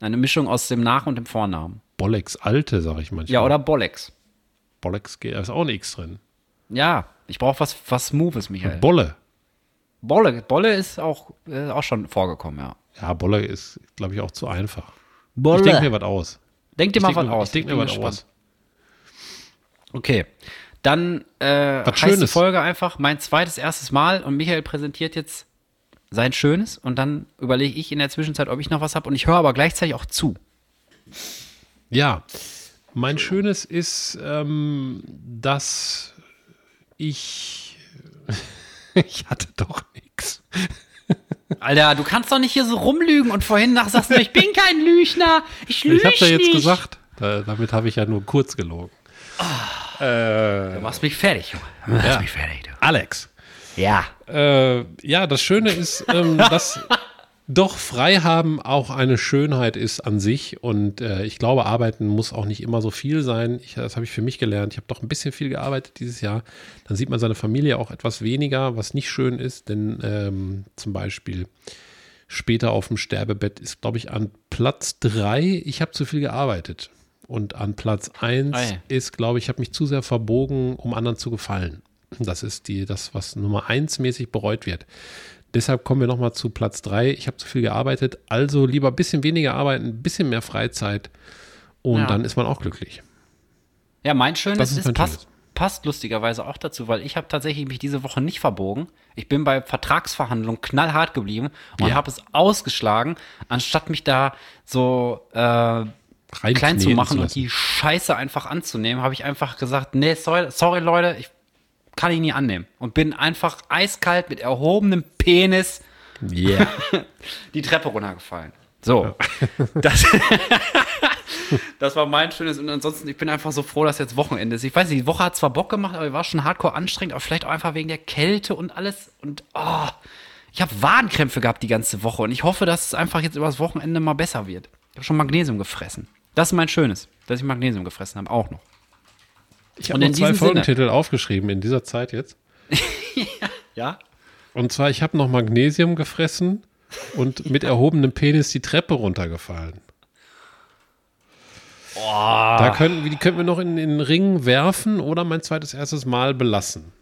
Eine Mischung aus dem Nach- und dem Vornamen. Bollex Alte, sag ich manchmal. Ja, oder Bollex. Bollex, da ist auch ein X drin. Ja, ich brauche was, was Smoothes, Michael. Bolle. Bolle. Bolle ist auch, äh, auch schon vorgekommen, ja. Ja, Bolle ist, glaube ich, auch zu einfach. Bolle. Ich denke mir was aus. Denk dir mal was aus. Ich denke mir was aus. Okay. Dann äh, was heißt die Folge einfach mein zweites, erstes Mal und Michael präsentiert jetzt sein Schönes und dann überlege ich in der Zwischenzeit, ob ich noch was habe und ich höre aber gleichzeitig auch zu. Ja, mein Schönes ist, ähm, dass ich. ich hatte doch nichts. Alter, du kannst doch nicht hier so rumlügen und vorhin nach sagst du, ich bin kein Lügner. Ich lüge Ich hab's ja jetzt nicht. gesagt. Da, damit habe ich ja nur kurz gelogen. Oh, äh, du machst mich fertig. Du machst ja. mich fertig. Du. Alex. Ja. Äh, ja, das Schöne ist, ähm, dass doch frei haben auch eine Schönheit ist an sich. Und äh, ich glaube, arbeiten muss auch nicht immer so viel sein. Ich, das habe ich für mich gelernt. Ich habe doch ein bisschen viel gearbeitet dieses Jahr. Dann sieht man seine Familie auch etwas weniger, was nicht schön ist. Denn ähm, zum Beispiel später auf dem Sterbebett ist, glaube ich, an Platz drei, ich habe zu viel gearbeitet. Und an Platz eins Ei. ist, glaube ich, ich habe mich zu sehr verbogen, um anderen zu gefallen. Das ist die, das, was Nummer eins mäßig bereut wird. Deshalb kommen wir nochmal zu Platz drei. Ich habe zu viel gearbeitet, also lieber ein bisschen weniger arbeiten, ein bisschen mehr Freizeit und ja. dann ist man auch glücklich. Ja, mein Schönes ist, ist passt, passt lustigerweise auch dazu, weil ich habe tatsächlich mich diese Woche nicht verbogen. Ich bin bei Vertragsverhandlungen knallhart geblieben und ja. habe es ausgeschlagen, anstatt mich da so äh, klein zu machen zu und die Scheiße einfach anzunehmen, habe ich einfach gesagt, nee, sorry, sorry Leute, ich kann ich nie annehmen. Und bin einfach eiskalt mit erhobenem Penis yeah. die Treppe runtergefallen. So. Das, das war mein schönes. Und ansonsten, ich bin einfach so froh, dass jetzt Wochenende ist. Ich weiß nicht, die Woche hat zwar Bock gemacht, aber war schon hardcore anstrengend, aber vielleicht auch einfach wegen der Kälte und alles. Und oh, ich habe Wadenkrämpfe gehabt die ganze Woche. Und ich hoffe, dass es einfach jetzt übers Wochenende mal besser wird. Ich habe schon Magnesium gefressen. Das ist mein Schönes, dass ich Magnesium gefressen habe, auch noch. Ich habe noch zwei Folgentitel Sinne. aufgeschrieben in dieser Zeit jetzt. ja. Und zwar, ich habe noch Magnesium gefressen und mit erhobenem Penis die Treppe runtergefallen. Oh. Da könnten, die könnten wir noch in, in den Ring werfen oder mein zweites erstes Mal belassen.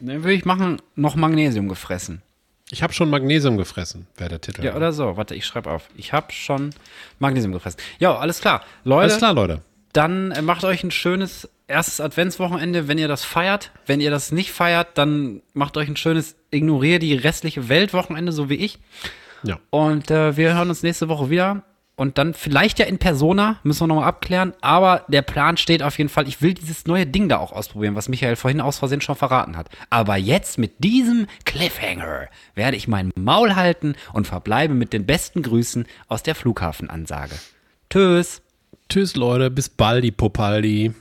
Dann würde ich machen, noch Magnesium gefressen. Ich habe schon Magnesium gefressen, wäre der Titel. Ja, oder so. Warte, ich schreibe auf. Ich habe schon Magnesium gefressen. Ja, alles klar. Leute. Alles klar, Leute. Dann äh, macht euch ein schönes erstes Adventswochenende, wenn ihr das feiert. Wenn ihr das nicht feiert, dann macht euch ein schönes Ignorier die restliche Weltwochenende, so wie ich. Ja. Und äh, wir hören uns nächste Woche wieder. Und dann vielleicht ja in Persona, müssen wir nochmal abklären. Aber der Plan steht auf jeden Fall. Ich will dieses neue Ding da auch ausprobieren, was Michael vorhin aus Versehen schon verraten hat. Aber jetzt mit diesem Cliffhanger werde ich mein Maul halten und verbleibe mit den besten Grüßen aus der Flughafenansage. Tschüss. Tschüss, Leute. Bis bald, die Popaldi.